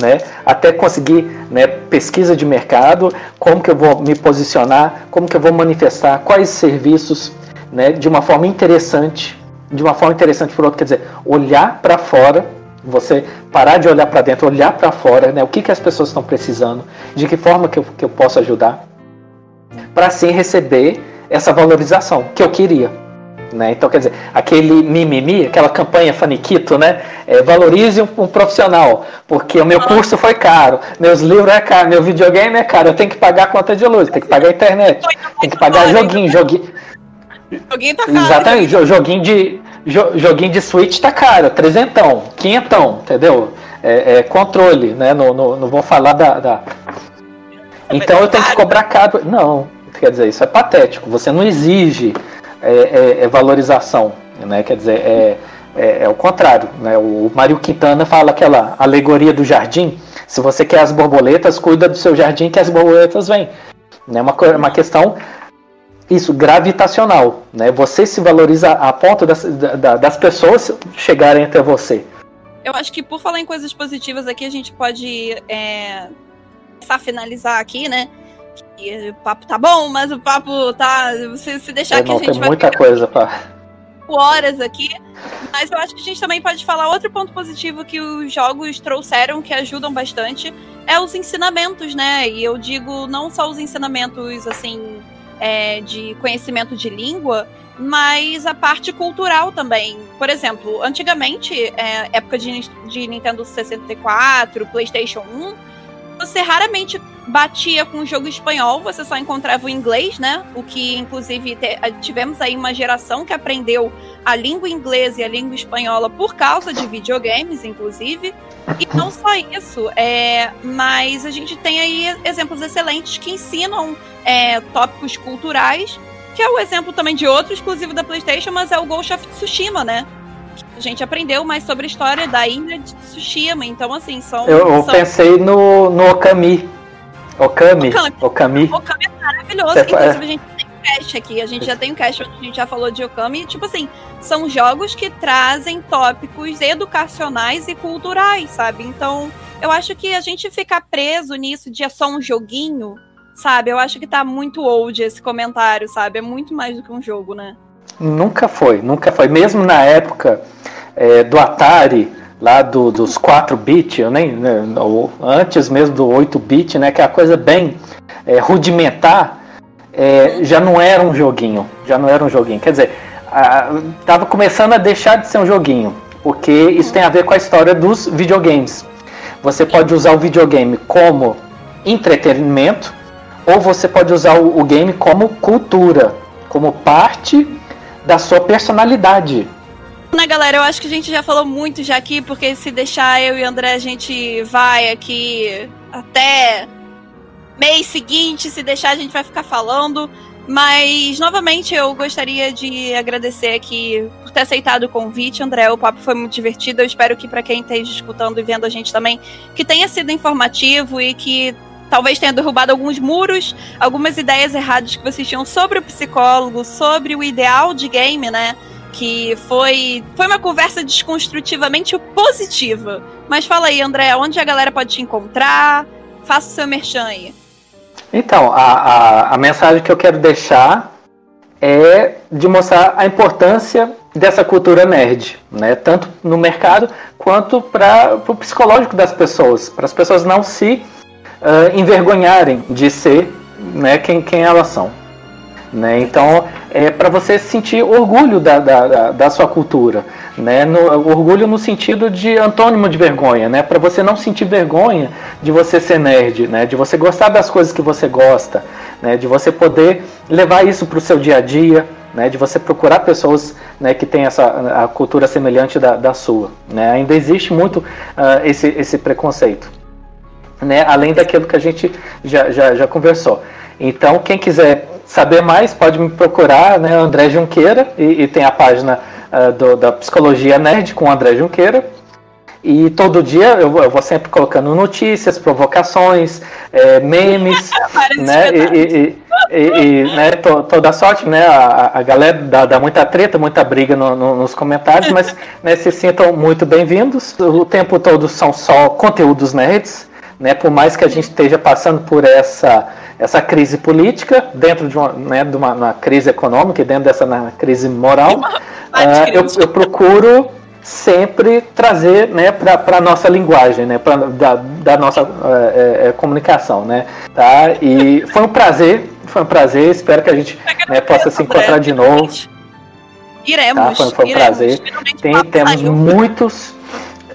né, até conseguir né, pesquisa de mercado, como que eu vou me posicionar, como que eu vou manifestar, quais serviços, né, de uma forma interessante, de uma forma interessante por outro, quer dizer, olhar para fora, você parar de olhar para dentro, olhar para fora, né, o que, que as pessoas estão precisando, de que forma que eu, que eu posso ajudar, para assim receber essa valorização que eu queria. Né? Então, quer dizer, aquele mimimi, aquela campanha faniquito, né? É, valorize um, um, profissional, porque o meu curso foi caro, meus livros é caro, meu videogame é caro, eu tenho que pagar a conta de luz, tenho que pagar a internet, tenho que pagar joguinho, joguinho. Joguinho tá caro. Exatamente, joguinho de, joguinho de Switch tá caro, trezentão, quinhentão, entendeu? É, é controle, né? Não, não, não vou falar da, da... Então eu tenho que cobrar caro. Não, quer dizer, isso é patético. Você não exige é, é, é valorização, né? Quer dizer, é, é, é, o contrário. Né? O Mário Quintana fala aquela alegoria do jardim. Se você quer as borboletas, cuida do seu jardim que as borboletas vêm. É né? uma, uma questão isso gravitacional, né? Você se valoriza a ponto das, das pessoas chegarem até você. Eu acho que por falar em coisas positivas aqui, a gente pode é, a finalizar aqui, né? o papo tá bom, mas o papo tá. Se, se deixar é, aqui, não, a gente tem vai. muita coisa pra. Horas aqui, mas eu acho que a gente também pode falar outro ponto positivo que os jogos trouxeram, que ajudam bastante, é os ensinamentos, né? E eu digo não só os ensinamentos, assim, é, de conhecimento de língua, mas a parte cultural também. Por exemplo, antigamente, é, época de, de Nintendo 64, PlayStation 1, você raramente batia com o jogo espanhol, você só encontrava o inglês, né? O que, inclusive, tivemos aí uma geração que aprendeu a língua inglesa e a língua espanhola por causa de videogames, inclusive. E não só isso, é, mas a gente tem aí exemplos excelentes que ensinam é, tópicos culturais, que é o exemplo também de outro exclusivo da PlayStation, mas é o Ghost of Tsushima, né? A gente aprendeu mais sobre a história da ilha de Tsushima. Então, assim, são. Eu, eu são... pensei no, no Okami. Okami. Okami. Okami. Okami é maravilhoso. Você Inclusive, a gente tem cast aqui. A gente já tem um cast onde a gente já falou de Okami. Tipo assim, são jogos que trazem tópicos educacionais e culturais, sabe? Então, eu acho que a gente ficar preso nisso de é só um joguinho sabe? Eu acho que tá muito old esse comentário, sabe? É muito mais do que um jogo, né? Nunca foi, nunca foi. Mesmo na época é, do Atari, lá do, dos 4 bits, eu nem, né, antes mesmo do 8 bit, né, que é a coisa bem é, rudimentar, é, já não era um joguinho, já não era um joguinho. Quer dizer, estava começando a deixar de ser um joguinho, porque isso tem a ver com a história dos videogames. Você pode usar o videogame como entretenimento, ou você pode usar o, o game como cultura, como parte da sua personalidade. Né, galera, eu acho que a gente já falou muito já aqui, porque se deixar eu e André, a gente vai aqui até mês seguinte, se deixar a gente vai ficar falando. Mas, novamente, eu gostaria de agradecer aqui por ter aceitado o convite, André. O papo foi muito divertido. Eu espero que, para quem esteja escutando e vendo a gente também, que tenha sido informativo e que talvez tenha derrubado alguns muros, algumas ideias erradas que vocês tinham sobre o psicólogo, sobre o ideal de game, né? Que foi, foi uma conversa desconstrutivamente positiva. Mas fala aí, André, onde a galera pode te encontrar? Faça o seu merchan aí. Então, a, a, a mensagem que eu quero deixar é de mostrar a importância dessa cultura nerd, né? tanto no mercado quanto para o psicológico das pessoas, para as pessoas não se uh, envergonharem de ser né, quem, quem elas são. Né? Então, é para você sentir orgulho da, da, da sua cultura. Né? No, orgulho no sentido de antônimo de vergonha, né? Para você não sentir vergonha de você ser nerd, né? De você gostar das coisas que você gosta, né? De você poder levar isso para o seu dia a dia, né? De você procurar pessoas, né? Que têm essa a cultura semelhante da, da sua, né? Ainda existe muito uh, esse esse preconceito, né? Além daquilo que a gente já, já, já conversou. Então, quem quiser saber mais, pode me procurar, né? André Junqueira e, e tem a página uh, do, da Psicologia Nerd com André Junqueira. E todo dia eu, eu vou sempre colocando notícias, provocações, é, memes, né? E, e, e, e né, to, toda sorte, né? A, a galera dá, dá, muita treta, muita briga no, no, nos comentários, mas né, se sintam muito bem-vindos. O tempo todo são só conteúdos nerds, né? Por mais que a gente esteja passando por essa essa crise política, dentro de uma, né, de uma, uma crise econômica e dentro dessa crise moral, uh, eu, eu, procuro sempre trazer né, para a nossa linguagem, né, pra, da, da nossa uh, é, comunicação. Né, tá? E foi um prazer, foi um prazer, espero que a gente né, possa se encontrar de novo. Iremos. Tá? Foi, foi um iremos. prazer. Tem, temos muitos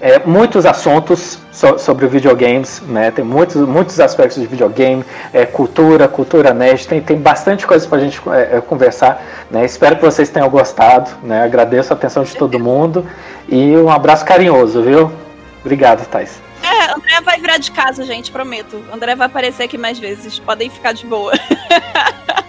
é, muitos assuntos so, sobre videogames, né? Tem muitos, muitos aspectos de videogame, é, cultura, cultura nerd, tem, tem bastante coisa para a gente é, é, conversar, né? Espero que vocês tenham gostado, né? Agradeço a atenção de todo mundo e um abraço carinhoso, viu? Obrigado, Thais. É, André vai virar de casa, gente, prometo. André vai aparecer aqui mais vezes, podem ficar de boa.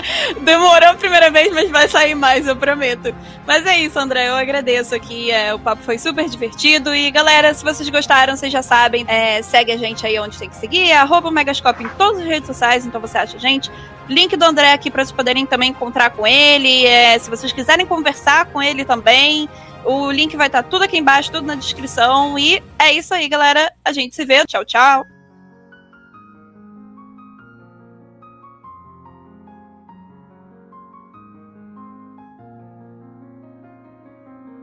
Demorou a primeira vez, mas vai sair mais, eu prometo. Mas é isso, André. Eu agradeço aqui. É, o papo foi super divertido. E galera, se vocês gostaram, vocês já sabem, é, segue a gente aí onde tem que seguir. É arroba Megascope em todas as redes sociais, então você acha a gente. Link do André aqui para vocês poderem também encontrar com ele. É, se vocês quiserem conversar com ele também. O link vai estar tá tudo aqui embaixo, tudo na descrição. E é isso aí, galera. A gente se vê. Tchau, tchau.